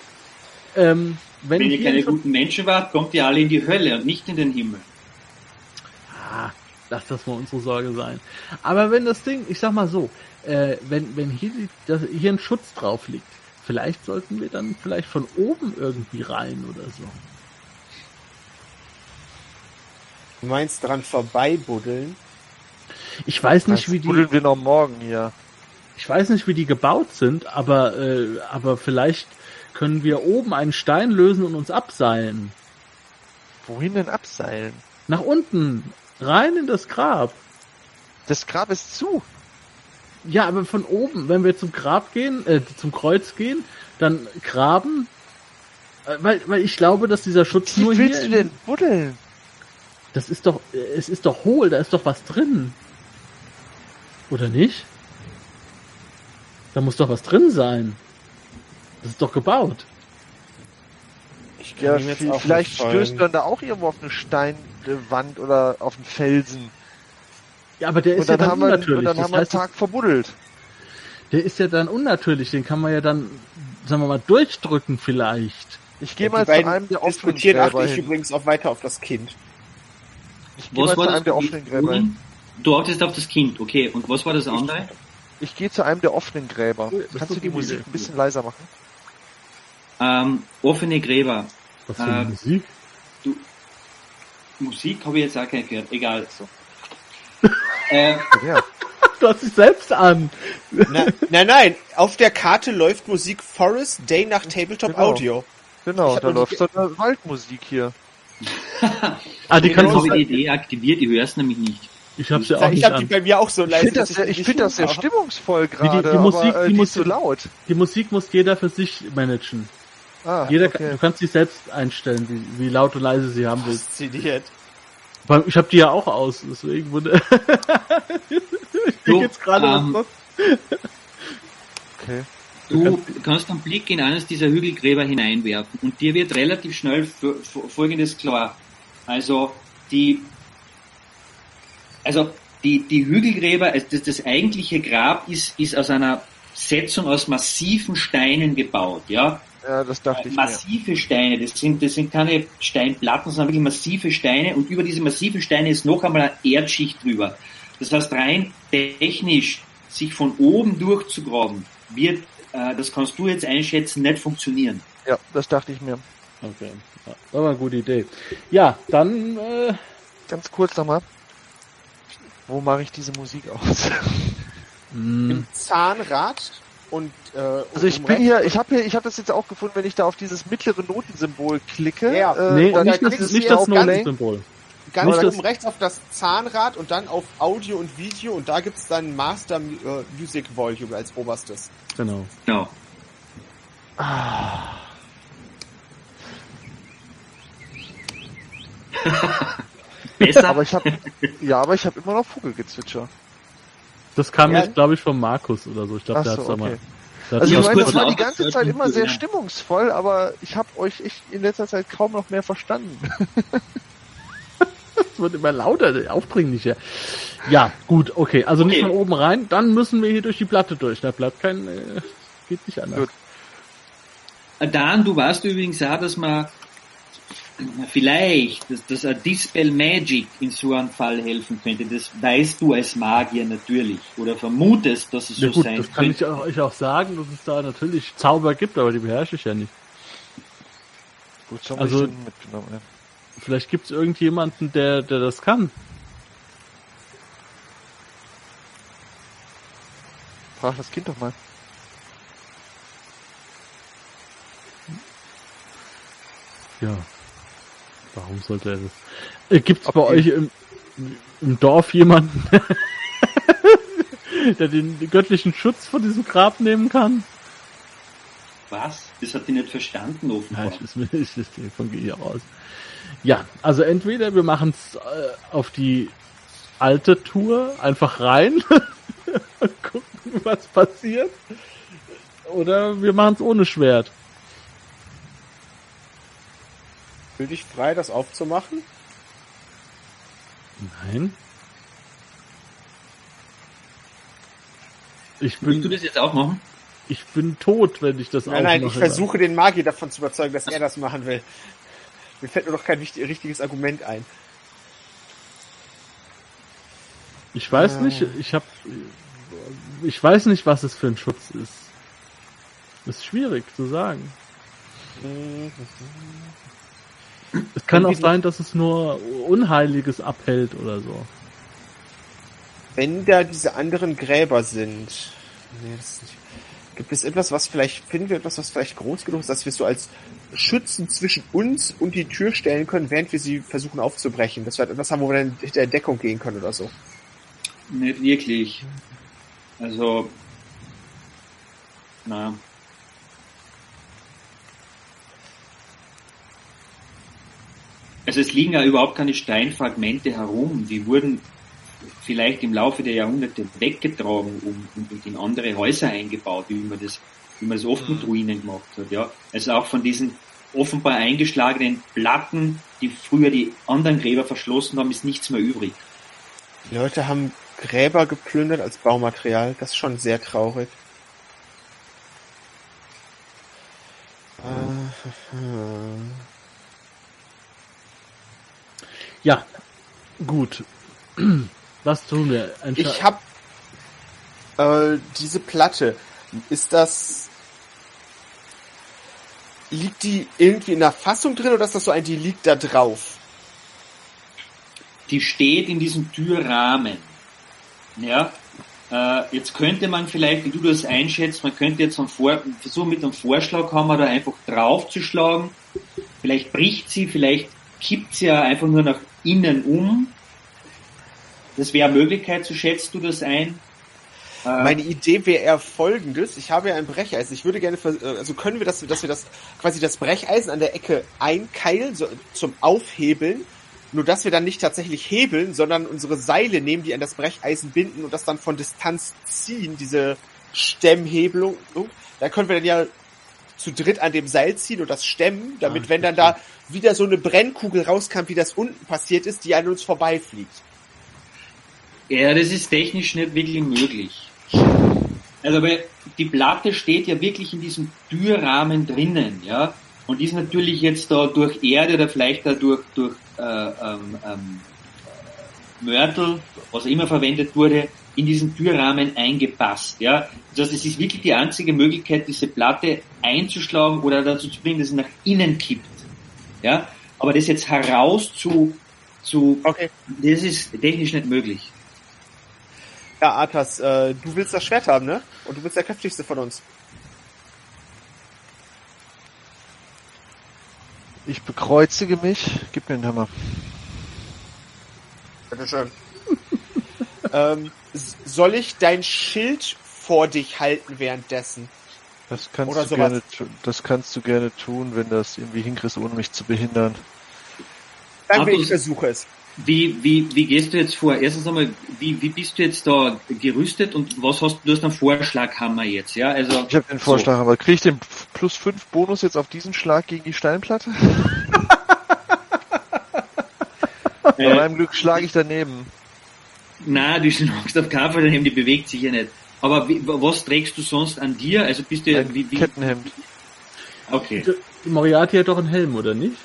Ähm, wenn, Wenn ihr keine guten Menschen wart, kommt ihr alle in die Hölle und nicht in den Himmel. Ah, lass das mal unsere Sorge sein. Aber wenn das Ding, ich sag mal so, äh, wenn, wenn hier, die, das, hier ein Schutz drauf liegt, vielleicht sollten wir dann vielleicht von oben irgendwie rein oder so. Du meinst dran vorbeibuddeln? Ich weiß nicht, Das wie die, buddeln wir noch morgen hier. ich weiß nicht, wie die gebaut sind, aber, äh, aber vielleicht können wir oben einen Stein lösen und uns abseilen. Wohin denn abseilen? Nach unten, rein in das Grab. Das Grab ist zu. Ja, aber von oben, wenn wir zum Grab gehen, äh, zum Kreuz gehen, dann graben, äh, weil, weil ich glaube, dass dieser Schutz Wie nur willst hier du in- denn buddeln? Das ist doch, es ist doch hohl, da ist doch was drin. Oder nicht? Da muss doch was drin sein. Das ist doch gebaut. Ich Ja, auch vielleicht stößt man da auch irgendwo auf eine Steinwand oder auf einen Felsen. Ja, aber der ist Und dann, ja dann haben wir, und unnatürlich. dann Das haben wir einen Tag verbuddelt. der ist ja dann unnatürlich. Den kann man ja dann, sagen wir mal, durchdrücken vielleicht. Ich gehe Die mal zu einem der offenen diskutieren, achte Gräber ich hin. übrigens auch weiter auf das Kind. Ich gehe mal Was zu war einem der offenen Gräber hin. Du achtest auf das Kind, okay. Und was war das andere? Ich gehe zu einem der offenen Gräber. Das Kannst du die Musik ein bisschen leiser machen? Ähm, offene Gräber. Was für eine Äh, Musik? Musik habe ich jetzt auch keine gehört. Egal. äh, Ja. Du hast dich selbst an. Na, nein, nein, auf der Karte läuft Musik Forest Day nach Tabletop Genau. Audio. Genau, Ich hab da läuft so eine Waldmusik hier. Ah, die ich kannst habe du. die Idee aktiviert, ich höre es nämlich nicht. Ich hab's ja auch ich nicht habe die an. bei mir auch so Ich leise. finde das, sehr- die ich find das sehr stimmungsvoll die- gerade, die Musik- aber äh, die die ist so laut. Die Musik muss jeder für sich managen. Ah, Jeder, okay. Du kannst dich selbst einstellen, wie, wie laut und leise sie haben willst. Fasziniert. Ich habe die ja auch aus, deswegen wurde. So, geht's gerade ähm, was okay. Du kannst einen Blick in eines dieser Hügelgräber hineinwerfen und dir wird relativ schnell Folgendes klar. Also die, also die, die Hügelgräber, also das, das eigentliche Grab ist, ist aus einer Setzung aus massiven Steinen gebaut, ja. Ja, das dachte ich mir. massive Steine, das sind, das sind keine Steinplatten, sondern wirklich massive Steine und über diese massive Steine ist noch einmal eine Erdschicht drüber. Das heißt, rein technisch sich von oben durchzugraben, wird, äh, das kannst du jetzt einschätzen, nicht funktionieren. Ja, das dachte ich mir. Okay, ja, das war eine gute Idee. Ja, dann äh, Ganz kurz nochmal. Wo mache ich diese Musik aus? mh, Im Zahnrad und äh, Also ich um bin rechts- hier, ich habe hier, ich habe das jetzt auch gefunden, wenn ich da auf dieses mittlere Notensymbol klicke. Ja. äh, nee, dann nicht da das, nicht das ganz- Notensymbol. ganz nicht oben das- rechts auf das Zahnrad und dann auf Audio und Video und da gibt's dann Master äh, Music Volume als oberstes. Genau. Genau. Besser? Aber ich habe, ja, aber ich habe immer noch Vogelgezwitscher. Das kam Ja. jetzt, glaube ich, von Markus oder so. Ich glaube, der hat's da mal. okay. Der hat's Also Ja, ich mal- meine, das war die ganze Zeit immer sehr Ja. stimmungsvoll, aber ich habe euch echt in letzter Zeit kaum noch mehr verstanden. Es wird immer lauter, aufdringlicher. Ja, gut, okay. Also nicht Okay. von oben rein, dann müssen wir hier durch die Platte durch. Da bleibt kein, äh, geht nicht anders. Gut. Dan, du weißt übrigens auch, dass man vielleicht, dass, dass ein Dispel Magic in so einem Fall helfen könnte. Das weißt du als Magier natürlich. Oder vermutest, dass es Ja so gut, sein das kann könnte. ich auch, ich auch sagen, dass es da natürlich Zauber gibt, aber die beherrsche ich ja nicht. Gut, schon Also- also, mitgenommen. Ja. Vielleicht gibt es irgendjemanden, der, der das kann. Frag das Kind doch mal. Ja. Warum sollte er das? Äh, gibt's bei Okay. euch im, im Dorf jemanden, der den göttlichen Schutz von diesem Grab nehmen kann? Was? Das hat die nicht verstanden offenbar. ich nicht, ich das Telefon gehe hier aus. Ja, also entweder wir machen es äh, auf die alte Tour einfach rein und gucken, was passiert. Oder wir machen es ohne Schwert. Fühl dich frei, das aufzumachen? Nein. Ich Willst du bin, das jetzt auch machen? ich bin tot, wenn ich das Nein, nein, ich aufmache. versuche den Magier davon zu überzeugen, dass er das machen will. Mir fällt nur noch kein wichtig, richtiges Argument ein. Ich weiß Äh. nicht, ich habe, ich weiß nicht, was es für ein Schutz ist. Ist schwierig zu sagen. Es kann auch sein, dass es nur Unheiliges abhält oder so. Wenn da diese anderen Gräber sind, nee, das ist nicht, gibt es etwas, was vielleicht, finden wir etwas, was vielleicht groß genug ist, dass wir es so als Schützen zwischen uns und die Tür stellen können, während wir sie versuchen aufzubrechen? Dass wir etwas haben, wo wir dann hinter der Deckung gehen können oder so. Nicht wirklich. Also, na, Also es liegen ja überhaupt keine Steinfragmente herum. Die wurden vielleicht im Laufe der Jahrhunderte weggetragen und, und in andere Häuser eingebaut, wie man das, wie man das oft mit Ruinen gemacht hat. Ja, also auch von diesen offenbar eingeschlagenen Platten, die früher die anderen Gräber verschlossen haben, ist nichts mehr übrig. Die Leute haben Gräber geplündert als Baumaterial. Das ist schon sehr traurig. Ja, gut. Was tun wir? Entsche Ich hab äh, diese Platte. Ist das liegt die irgendwie in der Fassung drin oder ist das so ein, die liegt da drauf? Die steht in diesem Türrahmen. Ja, äh, jetzt könnte man vielleicht, wie du das einschätzt, man könnte jetzt Vor versuchen mit einem Vorschlaghammer da einfach draufzuschlagen. Vielleicht bricht sie, vielleicht kippt sie ja einfach nur nach innen um. Das wäre eine Möglichkeit, so schätzt du das ein? Äh, Meine Idee wäre folgendes. Ich habe ja ein Brecheisen. Ich würde gerne, äh, also können wir das, dass wir das quasi das Brecheisen an der Ecke einkeilen so, zum Aufhebeln. Nur dass wir dann nicht tatsächlich hebeln, sondern unsere Seile nehmen, die an das Brecheisen binden und das dann von Distanz ziehen, diese Stemmhebelung. Da können wir dann ja zu dritt an dem Seil ziehen und das stemmen, damit Ah, wenn dann da wieder so eine Brennkugel rauskam, wie das unten passiert ist, die an uns vorbeifliegt. Ja, das ist technisch nicht wirklich möglich. Also, aber die Platte steht ja wirklich in diesem Türrahmen drinnen, ja, und ist natürlich jetzt da durch Erde oder vielleicht da durch, durch äh, ähm, ähm, Mörtel, was immer verwendet wurde, in diesen Türrahmen eingepasst, ja. Das heißt, es ist wirklich die einzige Möglichkeit, diese Platte einzuschlagen oder dazu zu bringen, dass sie nach innen kippt, ja. Aber das jetzt heraus zu, zu, Okay. das ist technisch nicht möglich. Ja, Arthas, äh, du willst das Schwert haben, ne? Und du bist der kräftigste von uns. Ich bekreuzige mich. Gib mir den Hammer. Bitteschön. Ähm, soll ich dein Schild vor dich halten währenddessen? Das kannst Oder du sowas. gerne das kannst du gerne tun, wenn das irgendwie hinkriegst, ohne mich zu behindern. Danke, ich versuche es. Wie, wie, wie gehst du jetzt vor? Erstens einmal, wie, wie bist du jetzt da gerüstet und was hast du, du hast einen Vorschlaghammer jetzt, ja? Also, Ich habe den Vorschlag, aber kriege ich den plus 5 Bonus jetzt auf diesen Schlag gegen die Steinplatte? Bei äh, meinem Glück schlage ich daneben. Na, du schlagst auf keinen Fall daneben, die bewegt sich ja nicht. Aber wie, was trägst du sonst an dir? Also bist du, Ein wie, wie, Kettenhemd. okay. Die Moriarty hat doch einen Helm, oder nicht?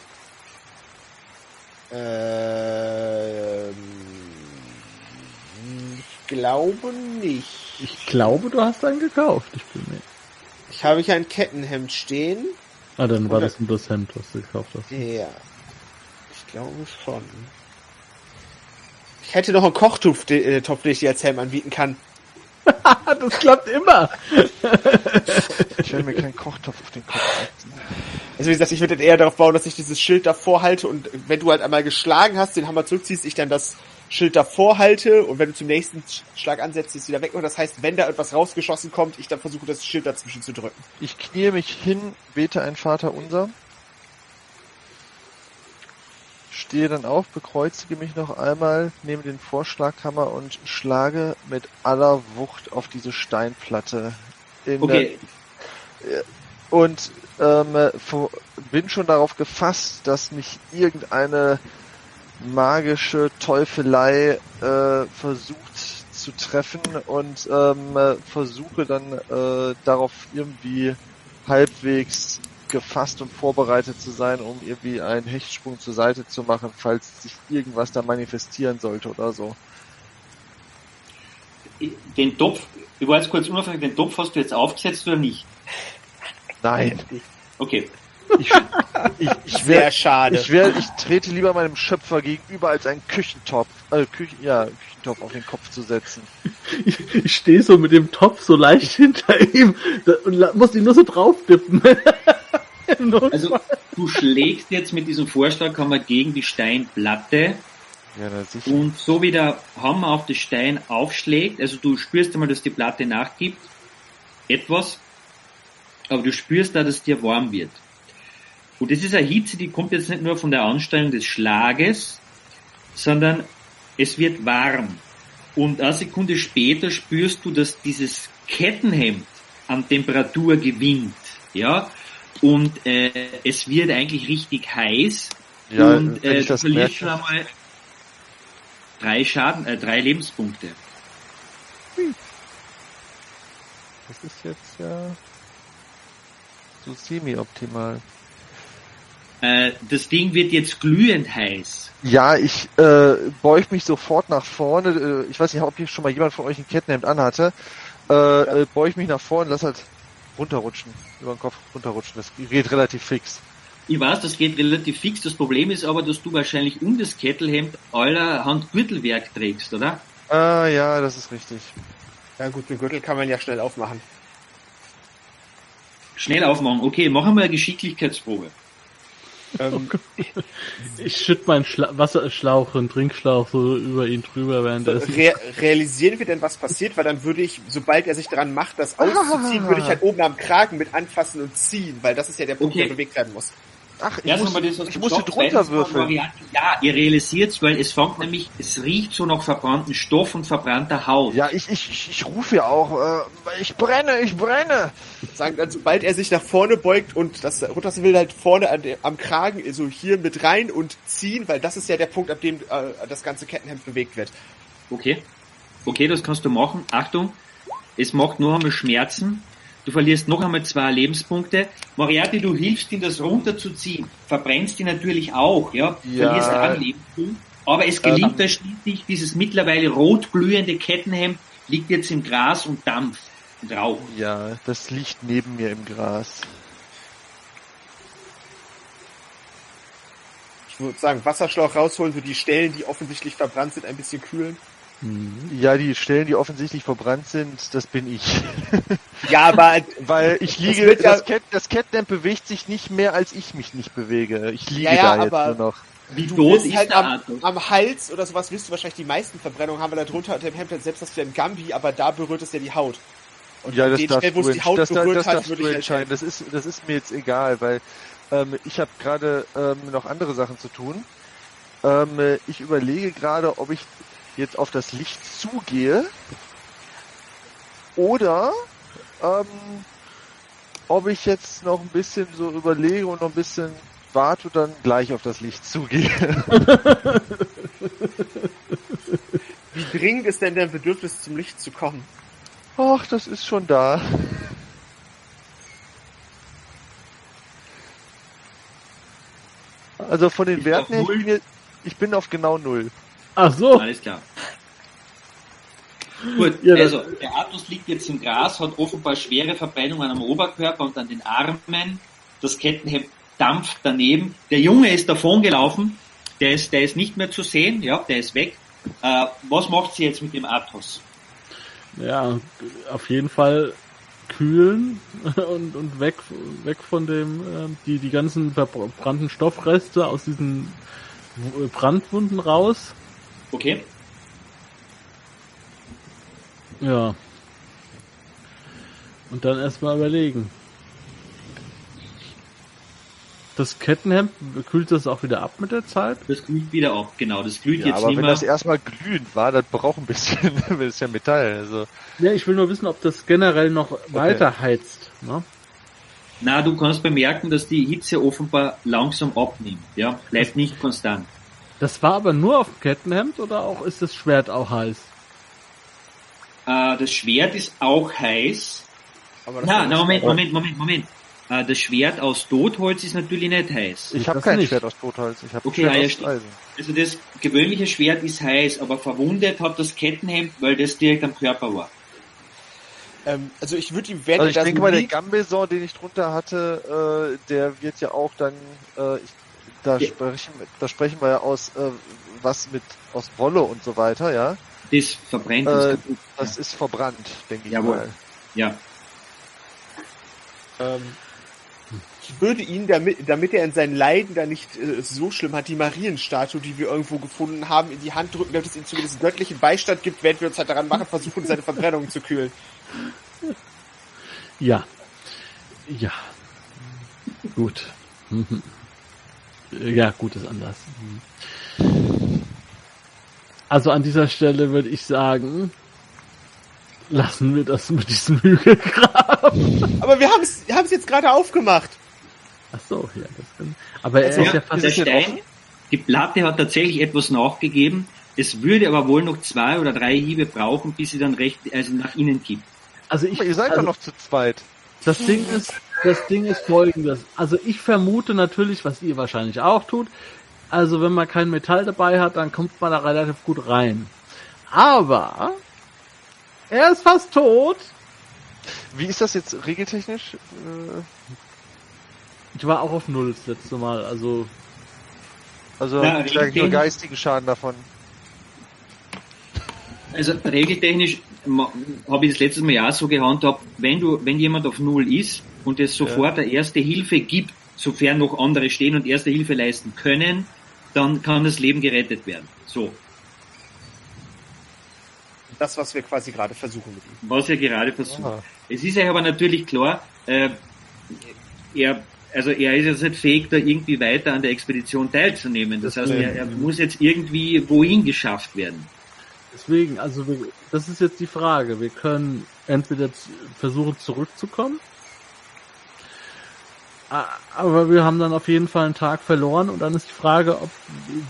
Ähm, ich glaube nicht. Ich glaube, du hast einen gekauft. Ich bin mir. Ich habe hier ein Kettenhemd stehen. Ah, dann war das ein das Hemd, was du gekauft hast. Ja. Ich glaube schon. Ich hätte noch einen Kochtopf, den, äh, Topf, den ich dir als Helm anbieten kann. Das klappt immer! Ich werde mir keinen Kochtopf auf den Kopf setzen. Also wie gesagt, ich würde eher darauf bauen, dass ich dieses Schild davor halte und wenn du halt einmal geschlagen hast, den Hammer zurückziehst, ich dann das Schild davor halte und wenn du zum nächsten Schlag ansetzt, ist wieder weg. Und das heißt, wenn da etwas rausgeschossen kommt, ich dann versuche, das Schild dazwischen zu drücken. Ich knie mich hin, bete ein Vater unser. Stehe dann auf, bekreuzige mich noch einmal, nehme den Vorschlaghammer und schlage mit aller Wucht auf diese Steinplatte. In Okay, und ähm, bin schon darauf gefasst, dass mich irgendeine magische Teufelei äh, versucht zu treffen und ähm, äh, versuche dann äh, darauf irgendwie halbwegs gefasst und vorbereitet zu sein, um irgendwie einen Hechtsprung zur Seite zu machen, falls sich irgendwas da manifestieren sollte oder so. den Topf, ich war jetzt kurz unauffällig, den Topf hast du jetzt aufgesetzt oder nicht? Nein, Okay. Ich, ich, ich Sehr werde schade. Ich werde, ich trete lieber meinem Schöpfer gegenüber, als einen Küchentopf, äh, Küchen, ja, Küchentopf auf den Kopf zu setzen. Ich, ich stehe so mit dem Topf so leicht hinter ihm und muss ihn nur so draufdippen. Also, du schlägst jetzt mit diesem Vorschlaghammer gegen die Steinplatte Ja, na sicher. und so wie der Hammer auf den Stein aufschlägt, also du spürst einmal, dass die Platte nachgibt, etwas, aber du spürst da, dass dir warm wird. Und das ist eine Hitze, die kommt jetzt nicht nur von der Anstrengung des Schlages, sondern es wird warm. Und eine Sekunde später spürst du, dass dieses Kettenhemd an Temperatur gewinnt. Ja, und äh, es wird eigentlich richtig heiß. Ja, und äh, du das verlierst schon einmal drei Schaden, äh, drei Lebenspunkte. Das ist jetzt ja so semi-optimal. Äh, das Ding wird jetzt glühend heiß. Ja, ich äh, beug mich sofort nach vorne. Äh, ich weiß nicht, ob hier schon mal jemand von euch ein Kettenhemd anhatte. Äh, äh, beug mich nach vorne, lass halt runterrutschen. Über den Kopf runterrutschen. Das geht relativ fix. Ich weiß, das geht relativ fix. Das Problem ist aber, dass du wahrscheinlich um das Kettelhemd allerhand Gürtelwerk trägst, oder? Ah, ja, das ist richtig. Ja gut, den Gürtel kann man ja schnell aufmachen. Schnell aufmachen. Okay, machen wir eine Geschicklichkeitsprobe. Ähm, Ich schütt meinen Schla Wasserschlauch und Trinkschlauch so über ihn drüber, während er ist. Re realisieren wir denn, was passiert? Weil dann würde ich, sobald er sich daran macht, das auszuziehen, würde ich halt oben am Kragen mit anfassen und ziehen, weil das ist ja der Punkt, Okay. der bewegt werden muss. Ach, ich, Erst muss, das, ich gesagt hast, drunter würfeln. Ja, ihr realisiert's, weil es fängt nämlich, es riecht so nach verbrannten Stoff und verbrannter Haut. Ja, ich, ich, ich, ich rufe ja auch, äh, ich brenne, ich brenne. Sagen dann, sobald er sich nach vorne beugt und das runterlassen will, halt vorne an am Kragen, so hier mit rein und ziehen, weil das ist ja der Punkt, ab dem äh, das ganze Kettenhemd bewegt wird. Okay. Okay, das kannst du machen. Achtung, es macht noch einmal Schmerzen. Du verlierst noch einmal zwei Lebenspunkte. Moriarty, du hilfst ihm, das runterzuziehen. Verbrennst ihn natürlich auch, ja. Ja. Verlierst einen Lebenspunkt. Aber es gelingt da schließlich, dieses mittlerweile rot glühende Kettenhemd liegt jetzt im Gras und dampft und raucht. Ja, das liegt neben mir im Gras. Ich würde sagen, Wasserschlauch rausholen, so die Stellen, die offensichtlich verbrannt sind, ein bisschen kühlen. Ja, die Stellen, die offensichtlich verbrannt sind, das bin ich. Ja, aber Weil ich liege, wird ja- das, Cat, das Catnap bewegt sich nicht mehr, als ich mich nicht bewege. Ich liege Ja, ja, da jetzt aber- nur noch. Wie du wirst ist halt am, am Hals oder sowas wirst du wahrscheinlich die meisten Verbrennungen haben, weil da drunter unter dem Hemd selbst das wieder ein Gambi, aber da berührt es ja die Haut. Und Ja, das den Stellen, wo du, es die Haut das, das, berührt das hat, darfst würde du ich halt entscheiden. Das ist, das ist mir jetzt egal, weil ähm, ich habe gerade ähm, noch andere Sachen zu tun. Ähm, äh, ich überlege gerade, ob ich jetzt auf das Licht zugehe oder ähm, ob ich jetzt noch ein bisschen so überlege und noch ein bisschen warte und dann gleich auf das Licht zugehe. Wie dringend ist denn dein Bedürfnis, zum Licht zu kommen? Ach, das ist schon da. Also von den Ist Werten her, ich bin, jetzt, ich bin auf genau null. Ach so. Alles klar. Gut, Ja, also der Artus liegt jetzt im Gras, hat offenbar schwere Verbrennungen am Oberkörper und an den Armen. Das Kettenhemd dampft daneben. Der Junge ist davongelaufen. Der ist, der ist nicht mehr zu sehen. Ja, der ist weg. Äh, was macht sie jetzt mit dem Artus? Ja, auf jeden Fall kühlen und, und weg, weg von dem, ähm, die, die ganzen verbrannten Stoffreste aus diesen Brandwunden raus. Okay. Ja. Und dann erstmal überlegen. Das Kettenhemd, kühlt das auch wieder ab mit der Zeit? Das glüht wieder ab. Genau, das glüht Ja, jetzt aber nicht wenn mehr. das erstmal glühend war, das braucht ein bisschen, das ist ja Metall. Also Ja, ich will nur wissen, ob das generell noch weiter heizt. Ne? Na, du kannst bemerken, dass die Hitze offenbar langsam abnimmt. Ja, bleibt nicht konstant. Das war aber nur auf dem Kettenhemd oder auch ist das Schwert auch heiß? Äh, das Schwert ist auch heiß. Aber das Na, na, Moment, Moment, Moment, Moment. Äh, das Schwert aus Totholz ist natürlich nicht heiß. ich habe das kein nicht. Schwert aus Totholz, ich habe Okay, ja, ja, Schwert aus. Eisen. Also das gewöhnliche Schwert ist heiß, aber verwundet hat das Kettenhemd, weil das direkt am Körper war. Ähm, also ich würde ihm, wenn Also ich denke mal, der Gambeson, den ich drunter hatte, äh, der wird ja auch dann, äh, ich, da, Ja. sprechen, da sprechen wir ja aus äh, was mit aus Wolle und so weiter, ja. Das verbrennt das Äh, das ist verbrannt, denke ich Jawohl. mal. Ja. ähm, ich würde ihn, damit, damit er in seinen Leiden da nicht äh, so schlimm hat, die Marienstatue, die wir irgendwo gefunden haben, in die Hand drücken, damit es ihm zumindest göttlichen Beistand gibt, während wir uns halt daran machen, versuchen, seine Verbrennung zu kühlen. Ja. Ja. Gut. Ja, gut ist anders. Also an dieser Stelle würde ich sagen, lassen wir das mit diesem Hügelgraben. Aber wir haben es wir haben's jetzt gerade aufgemacht. Ach so, ja, das kann, aber er Also, ist ja Ja, fast der Stein, die Platte hat tatsächlich etwas nachgegeben. Es würde aber wohl noch zwei oder drei Hiebe brauchen, bis sie dann recht, also nach innen kippt. Also ich, Aber ihr seid also doch noch zu zweit. Das Ding ist, das Ding ist folgendes. Also ich vermute natürlich, was ihr wahrscheinlich auch tut. Also wenn man kein Metall dabei hat, dann kommt man da relativ gut rein. Aber er ist fast tot. Wie ist das jetzt regeltechnisch? Äh, Ich war auch auf Null das letzte Mal. Also Also Ja, ich trage nur geistigen Schaden davon. Also regeltechnisch habe ich das letztes Mal ja so gehandhabt, wenn du, wenn jemand auf Null ist und es sofort eine erste Hilfe gibt, sofern noch andere stehen und erste Hilfe leisten können, dann kann das Leben gerettet werden. So, Das, was wir quasi gerade versuchen mit ihm. was er gerade versucht. Aha. Es ist ja aber natürlich klar, äh, er, also er ist jetzt nicht fähig, da irgendwie weiter an der Expedition teilzunehmen. Das heißt, er, er muss jetzt irgendwie wohin geschafft werden. deswegen, also wir, das ist jetzt die Frage. Wir können entweder versuchen zurückzukommen. A- Aber wir haben dann auf jeden Fall einen Tag verloren und dann ist die Frage, ob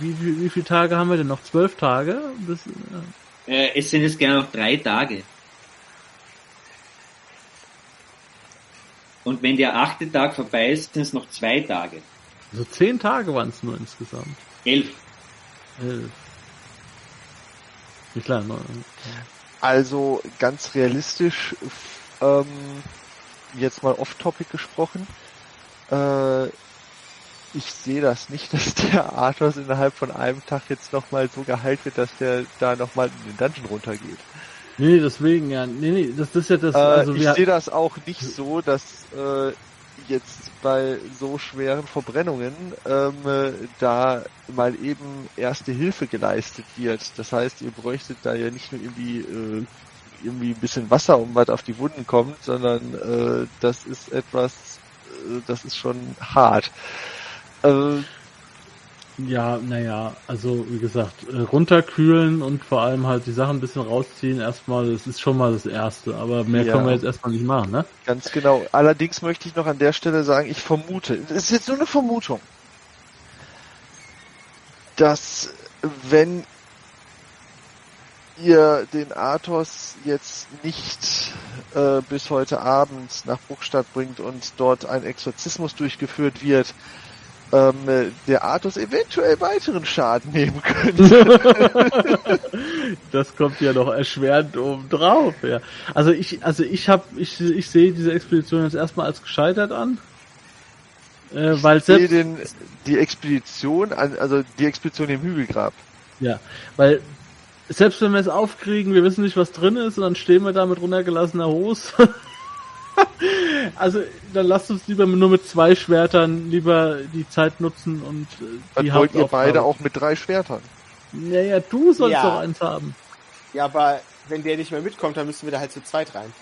wie, wie, wie viele Tage haben wir denn noch? Zwölf Tage? Bis, äh, Äh, es sind jetzt gerne noch drei Tage. Und wenn der achte Tag vorbei ist, sind es noch zwei Tage. Also zehn Tage waren es nur insgesamt. Elf. Elf. Nicht klar, ne? Also ganz realistisch, ähm, jetzt mal off-topic gesprochen, äh, ich sehe das nicht, dass der Arthos innerhalb von einem Tag jetzt nochmal so geheilt wird, dass der da nochmal in den Dungeon runtergeht. Nee, deswegen, ja. Nee, nee, das, ist ja das, Äh, also ich sehe das auch nicht so, dass äh, jetzt bei so schweren Verbrennungen ähm, äh, da mal eben erste Hilfe geleistet wird. Das heißt, ihr bräuchtet da ja nicht nur irgendwie äh, irgendwie ein bisschen Wasser, um was auf die Wunden kommt, sondern äh, das ist etwas, das ist schon hart. Äh, ja, naja, also wie gesagt, äh, runterkühlen und vor allem halt die Sachen ein bisschen rausziehen erstmal, das ist schon mal das Erste, aber mehr Ja. können wir jetzt erstmal nicht machen, ne? Ganz genau. Allerdings möchte ich noch an der Stelle sagen, ich vermute, es ist jetzt nur eine Vermutung, dass wenn ihr den Athos jetzt nicht äh, bis heute Abend nach Bruchstadt bringt und dort ein Exorzismus durchgeführt wird, ähm, äh, der Athos eventuell weiteren Schaden nehmen könnte. Das kommt ja noch erschwerend oben drauf, ja. Also ich, also ich habe, ich, ich sehe diese Expedition jetzt erstmal als gescheitert an. Äh, weil Ich selbst, den, die Expedition, an, also die Expedition im Hügelgrab. Ja, weil selbst wenn wir es aufkriegen, wir wissen nicht, was drin ist, und dann stehen wir da mit runtergelassener Hose. also dann lasst uns lieber nur mit zwei Schwertern lieber die Zeit nutzen und äh, Dann die wollt ihr beide auch mit drei Schwertern. Naja, du sollst Ja. doch eins haben. Ja, aber wenn der nicht mehr mitkommt, dann müssen wir da halt zu zweit rein.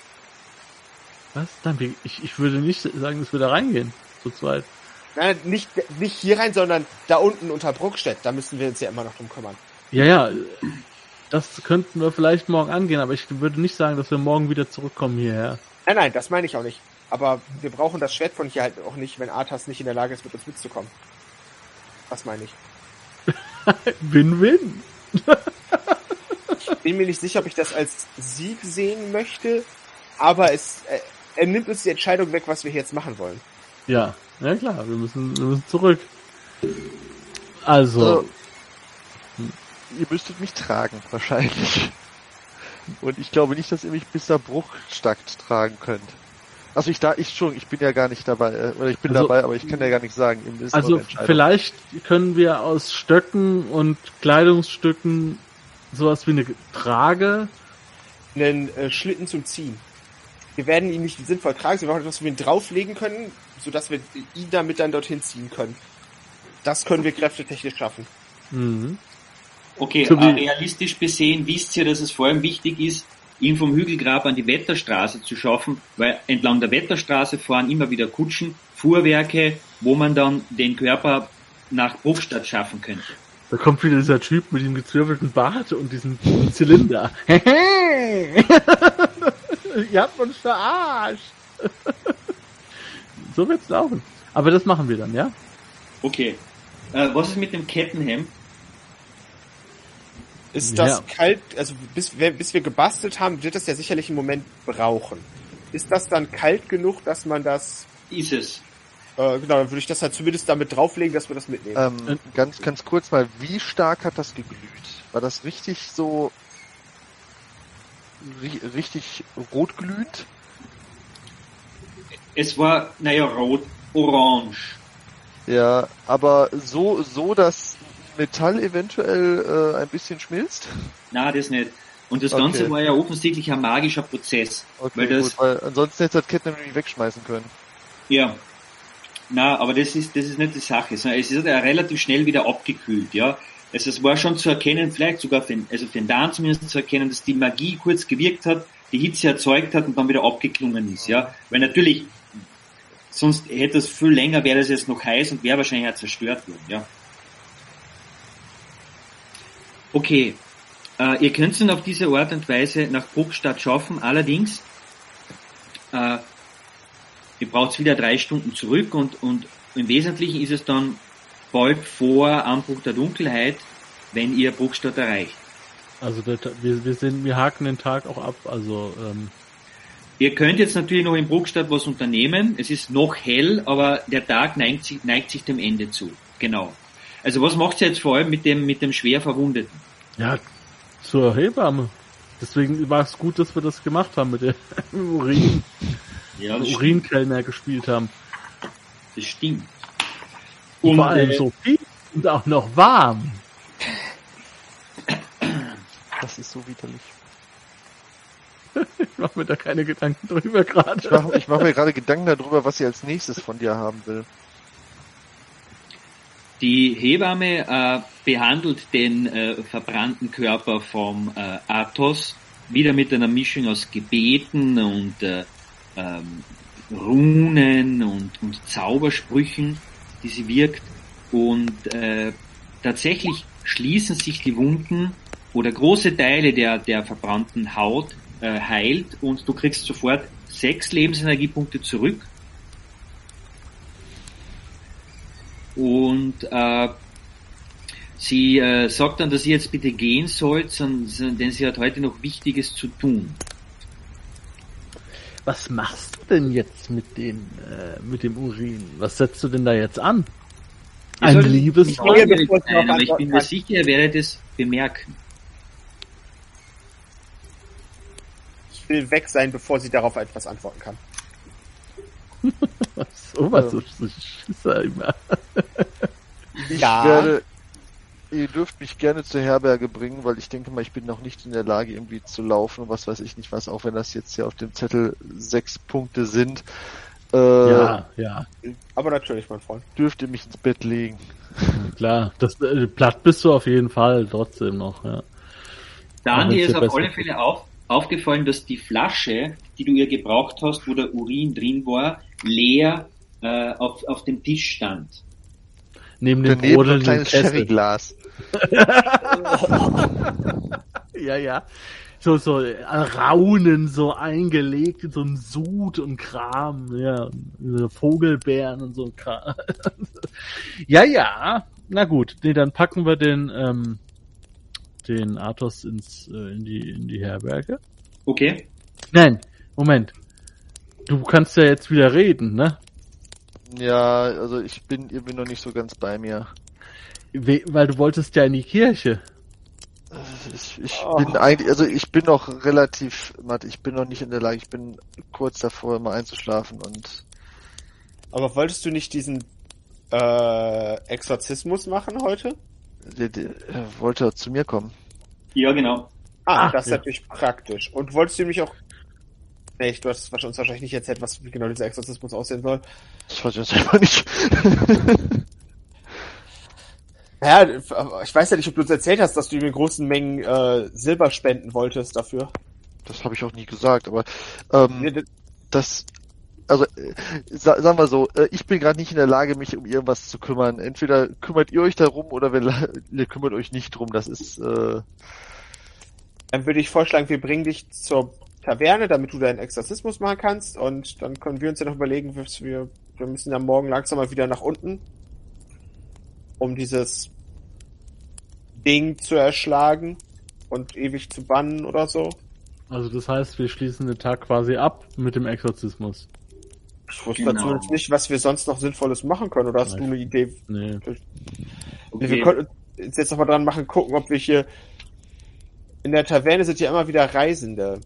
Was? Dann, ich, ich würde nicht sagen, dass wir da reingehen. Zu zweit. Nein, nicht, nicht hier rein, sondern da unten unter Bruckstedt. Da müssen wir uns ja immer noch drum kümmern. Ja, ja. Das könnten wir vielleicht morgen angehen, aber ich würde nicht sagen, dass wir morgen wieder zurückkommen hierher. Nein, nein, das meine ich auch nicht. Aber wir brauchen das Schwert von hier halt auch nicht, wenn Arthas nicht in der Lage ist, mit uns mitzukommen. Das meine ich. Win-win. Bin mir nicht sicher, ob ich das als Sieg sehen möchte, aber es, äh, er nimmt uns die Entscheidung weg, was wir jetzt machen wollen. Ja, ja klar, wir müssen, wir müssen zurück. Also, Ihr müsstet mich tragen, wahrscheinlich. Und ich glaube nicht, dass ihr mich bis zur Bruchstadt tragen könnt. Also ich da, ich schon, ich bin ja gar nicht dabei, äh, oder ich bin Also- dabei, aber ich kann ja gar nicht sagen. Also vielleicht können wir aus Stöcken und Kleidungsstücken sowas wie eine Trage. Einen äh, Schlitten zum Ziehen. Wir werden ihn nicht sinnvoll tragen, wir brauchen etwas, wir ihn drauflegen können, sodass wir ihn damit dann dorthin ziehen können. Das können wir kräftetechnisch schaffen. Mhm. Okay, So äh, realistisch besehen wisst ihr, dass es vor allem wichtig ist, ihn vom Hügelgrab an die Wetterstraße zu schaffen, weil entlang der Wetterstraße fahren immer wieder Kutschen, Fuhrwerke, wo man dann den Körper nach Bruchstadt schaffen könnte. Da kommt wieder dieser Typ mit dem gezwirbelten Bart und diesem Zylinder. Ihr habt uns verarscht. so wird's laufen. Aber das machen wir dann, ja? Okay. Äh, was ist mit dem Kettenhemd? Ist das Ja. kalt, also bis, wir- bis wir gebastelt haben, wird das ja sicherlich einen Moment brauchen. Ist das dann kalt genug, dass man das, Ist es. äh, genau, dann würde ich das halt zumindest damit drauflegen, dass wir das mitnehmen. Ähm, ganz, ganz kurz mal, wie stark hat das geglüht? War das richtig so ri richtig rotglühend? Es war, naja, rot, orange. Ja, aber so, so, dass Metall eventuell äh, ein bisschen schmilzt? Na, das nicht. Und das Okay. Ganze war ja offensichtlich ein magischer Prozess. Okay, Weil das- gut, weil ansonsten hätte das Kettenhemd nämlich wegschmeißen können. Ja. Na, aber das ist, das ist nicht die Sache, sondern es ist ja relativ schnell wieder abgekühlt, ja. Also es war schon zu erkennen, vielleicht sogar für den, also für den Dan zumindest zu erkennen, dass die Magie kurz gewirkt hat, die Hitze erzeugt hat und dann wieder abgeklungen ist, ja. Weil natürlich, sonst hätte es viel länger, wäre das jetzt noch heiß und wäre wahrscheinlich auch zerstört worden, ja. Okay. Äh, ihr könnt es dann auf diese Art und Weise nach Bruckstadt schaffen, allerdings, äh, ihr braucht wieder drei Stunden zurück und, und im Wesentlichen ist es dann bald vor Anbruch der Dunkelheit, wenn ihr Bruckstadt erreicht. Also der, wir, wir sind, wir haken den Tag auch ab. Also ähm, Ihr könnt jetzt natürlich noch in Bruckstadt was unternehmen. Es ist noch hell, aber der Tag neigt sich, neigt sich dem Ende zu. Genau. Also was macht ihr jetzt vor allem mit dem, mit dem schwer Verwundeten? ja, zur Hebamme. Deswegen war es gut, dass wir das gemacht haben mit der Urin, Ja, Urinkellner gespielt haben. das stimmt. Und vor allem äh, so viel und auch noch warm. Das ist so widerlich. Ich mache mir da keine Gedanken drüber gerade. Ich mache ich mach mir gerade Gedanken darüber, was sie als nächstes von dir haben will. Die Hebamme äh, behandelt den äh, verbrannten Körper vom äh, Athos wieder mit einer Mischung aus Gebeten und äh, ähm, Runen und, und Zaubersprüchen, die sie wirkt. Und äh, tatsächlich schließen sich die Wunden oder große Teile der, der verbrannten Haut äh, heilt und du kriegst sofort sechs Lebensenergiepunkte zurück. Und äh, sie äh, sagt dann, dass ihr jetzt bitte gehen sollt, denn sie hat heute noch Wichtiges zu tun. Was machst du denn jetzt mit den, äh, mit dem Urin? Was setzt du denn da jetzt an? Ein solltet Liebes sein, noch aber ich bin mir sicher, ihr werdet es bemerken. Ich will weg sein, bevor sie darauf etwas antworten kann. so was so, so Schisser immer. Ich Ja. werde, ihr dürft mich gerne zur Herberge bringen, weil ich denke mal, ich bin noch nicht in der Lage, irgendwie zu laufen und was weiß ich nicht was, auch wenn das jetzt hier auf dem Zettel sechs Punkte sind. Äh, Ja, ja, Aber natürlich, mein Freund. Dürft ihr mich ins Bett legen. klar. Das äh, platt bist du auf jeden Fall trotzdem noch, ja. Aber Andi ist auf alle Fälle auf, aufgefallen, dass die Flasche, die du ihr gebraucht hast, wo der Urin drin war, leer äh, auf, auf dem Tisch stand. Neben dem Daneben ein kleines. Sherryglas. Ja, ja. So, so äh, Raunen so eingelegt in so einem Sud und Kram, ja. so Vogelbeeren und so ein Kram. ja, ja. Na gut, nee, dann packen wir den, ähm, den Athos ins, äh, in die, in die Herberge. Okay? Nein, Moment. Du kannst ja jetzt wieder reden, ne? Ja, also ich bin, ihr bin noch nicht so ganz bei mir. We weil du wolltest ja in die Kirche. Ich, ich Oh. bin eigentlich, also ich bin noch relativ, Matt, ich bin noch nicht in der Lage, ich bin kurz davor, mal einzuschlafen und Aber wolltest du nicht diesen äh, Exorzismus machen heute? der, der, er wollte zu mir kommen. Ja, genau. Ah, Ah, das ist ja. natürlich praktisch. Und wolltest du nämlich auch... Nee, du hast uns wahrscheinlich nicht erzählt, was, genau dieser Exorzismus aussehen soll. Das weiß ich jetzt einfach nicht. Ja, ich weiß ja nicht, ob du uns erzählt hast, dass du ihm in großen Mengen äh, Silber spenden wolltest dafür. Das habe ich auch nie gesagt, aber ähm, Nee, das- das, also äh, sa sagen wir so, äh, ich bin gerade nicht in der Lage, mich um irgendwas zu kümmern. Entweder kümmert ihr euch darum oder wir, ihr kümmert euch nicht drum. Das ist äh, Dann würde ich vorschlagen, wir bringen dich zur Taverne, damit du deinen Exorzismus machen kannst und dann können wir uns ja noch überlegen, was wir, wir müssen ja morgen langsam mal wieder nach unten, um dieses Ding zu erschlagen und ewig zu bannen oder so. Also das heißt, wir schließen den Tag quasi ab mit dem Exorzismus. Ich wusste Genau. zumindest nicht, was wir sonst noch Sinnvolles machen können. Oder hast Nein. du eine Idee? Nee. Okay. Wir könnten uns jetzt noch mal dran machen, gucken, ob wir hier in der Taverne sind ja immer wieder Reisende.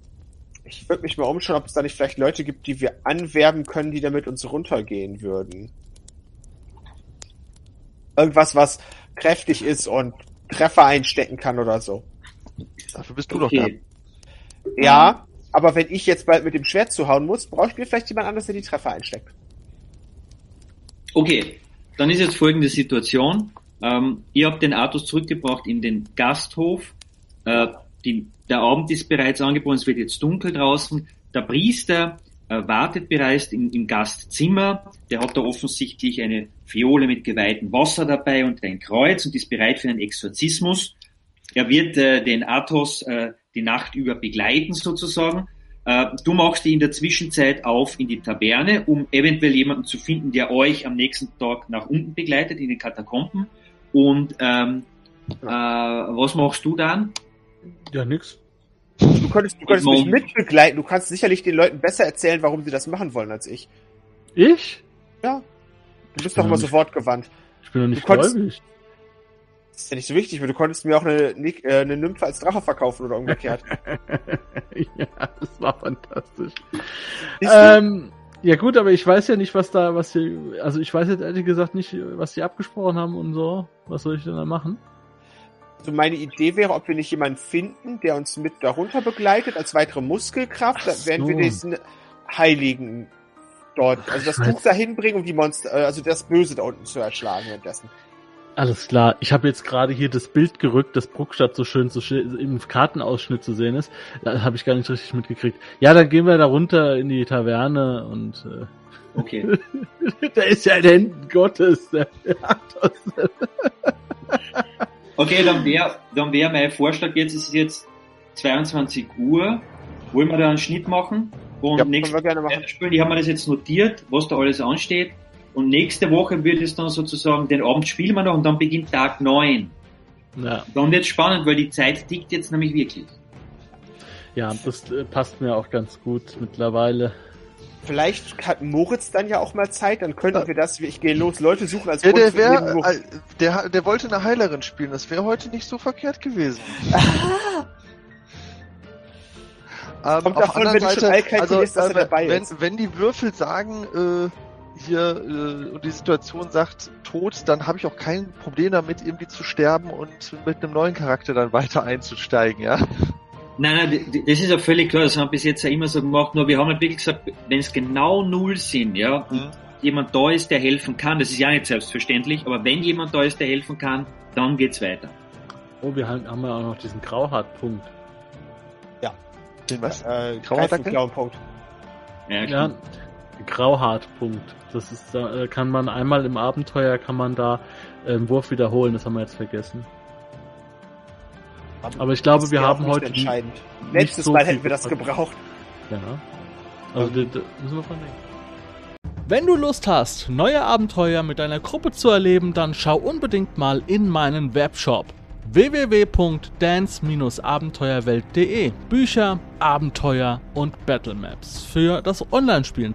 Ich würde mich mal umschauen, ob es da nicht vielleicht Leute gibt, die wir anwerben können, die damit uns runtergehen würden. Irgendwas, was kräftig ist und Treffer einstecken kann oder so. dafür bist du doch da. okay. Ja, aber wenn ich jetzt bald mit dem Schwert zuhauen muss, brauche ich mir vielleicht jemand anderes, der die Treffer einsteckt. Okay, dann ist jetzt folgende Situation. Ähm, ihr habt den Artus zurückgebracht in den Gasthof. Äh, die, der Abend ist bereits angebrochen, es wird jetzt dunkel draußen. Der Priester äh, wartet bereits im, im Gastzimmer. Der hat da offensichtlich eine Fiole mit geweihtem Wasser dabei und ein Kreuz und ist bereit für einen Exorzismus. Er wird äh, den Athos äh, die Nacht über begleiten sozusagen. Äh, du machst dich in der Zwischenzeit auf in die Taverne, um eventuell jemanden zu finden, der euch am nächsten Tag nach unten begleitet in den Katakomben. Und ähm, äh, was machst du dann? Ja, nix. Du könntest, du könntest mich mitbegleiten. Du kannst sicherlich den Leuten besser erzählen, warum sie das machen wollen als ich. Ich? Ja. Du bist doch immer nicht. so wortgewandt. Ich bin doch nicht Du konntest- gläubig. Das ist ja nicht so wichtig, weil du konntest mir auch eine, äh, eine Nymphe als Drache verkaufen oder umgekehrt. ja, das war fantastisch. Ähm, ja gut, aber ich weiß ja nicht, was da, was sie, also ich weiß jetzt ehrlich gesagt nicht, was sie abgesprochen haben und so. Was soll ich denn da machen? Also meine Idee wäre, ob wir nicht jemanden finden, der uns mit darunter begleitet als weitere Muskelkraft, Ach dann werden so. wir diesen Heiligen dort, also das Tuch dahin bringen, um die Monster, äh, also das Böse da unten zu erschlagen währenddessen. Alles klar. Ich habe jetzt gerade hier das Bild gerückt, das Bruckstadt so schön zu im Kartenausschnitt zu sehen ist. Da habe ich gar nicht richtig mitgekriegt. Ja, dann gehen wir da runter in die Taverne und Okay. äh, da ist ja in den Händen Gottes. Der Athos. Okay, dann wäre dann wär mein Vorschlag jetzt, es ist jetzt 22 Uhr. Wollen wir da einen Schnitt machen? Und Ja, nächste können wir gerne machen. Spielen, ich habe mir das jetzt notiert, was da alles ansteht. Und nächste Woche wird es dann sozusagen, den Abend spielen wir noch und dann beginnt Tag 9. Ja, Dann wird spannend, weil die Zeit tickt jetzt nämlich wirklich. ja, das äh, passt mir auch ganz gut mittlerweile. Vielleicht hat Moritz dann ja auch mal Zeit, dann könnten wir das, ich gehe los, Leute suchen als Ja, der äh, der, der wollte eine Heilerin spielen. Das wäre heute nicht so verkehrt gewesen. Ähm, Kommt auf davon, wenn anderen schon Seite, einkalkulierst, dass er äh, dabei wenn, ist. wenn die Würfel sagen, äh, hier äh, und die Situation sagt Tod, dann habe ich auch kein Problem damit, irgendwie zu sterben und mit einem neuen Charakter dann weiter einzusteigen, ja. Nein, nein, das ist ja völlig klar, das haben wir bis jetzt ja immer so gemacht, nur wir haben halt wirklich gesagt, wenn es genau null sind, ja, und jemand da ist, der helfen kann, das ist ja nicht selbstverständlich, aber wenn jemand da ist, der helfen kann, dann geht's weiter. Oh, wir haben, haben ja auch noch diesen Grauhartpunkt. Den was? Äh, Grauer Greif mit Dackel? blauen Punkt. Ja, Ja. Grauhartpunkt. Das ist, da äh, kann man einmal im Abenteuer kann man da äh, einen Wurf wiederholen. Das haben wir jetzt vergessen. Aber ich glaube, wir haben heute entscheidend. Letztes so Mal hätten wir das gebraucht. Ja. Also da, da müssen wir dran denken. Wenn du Lust hast, neue Abenteuer mit deiner Gruppe zu erleben, dann schau unbedingt mal in meinen Webshop www.dance-abenteuerwelt.de Bücher, Abenteuer und Battlemaps für das Online-Spielen.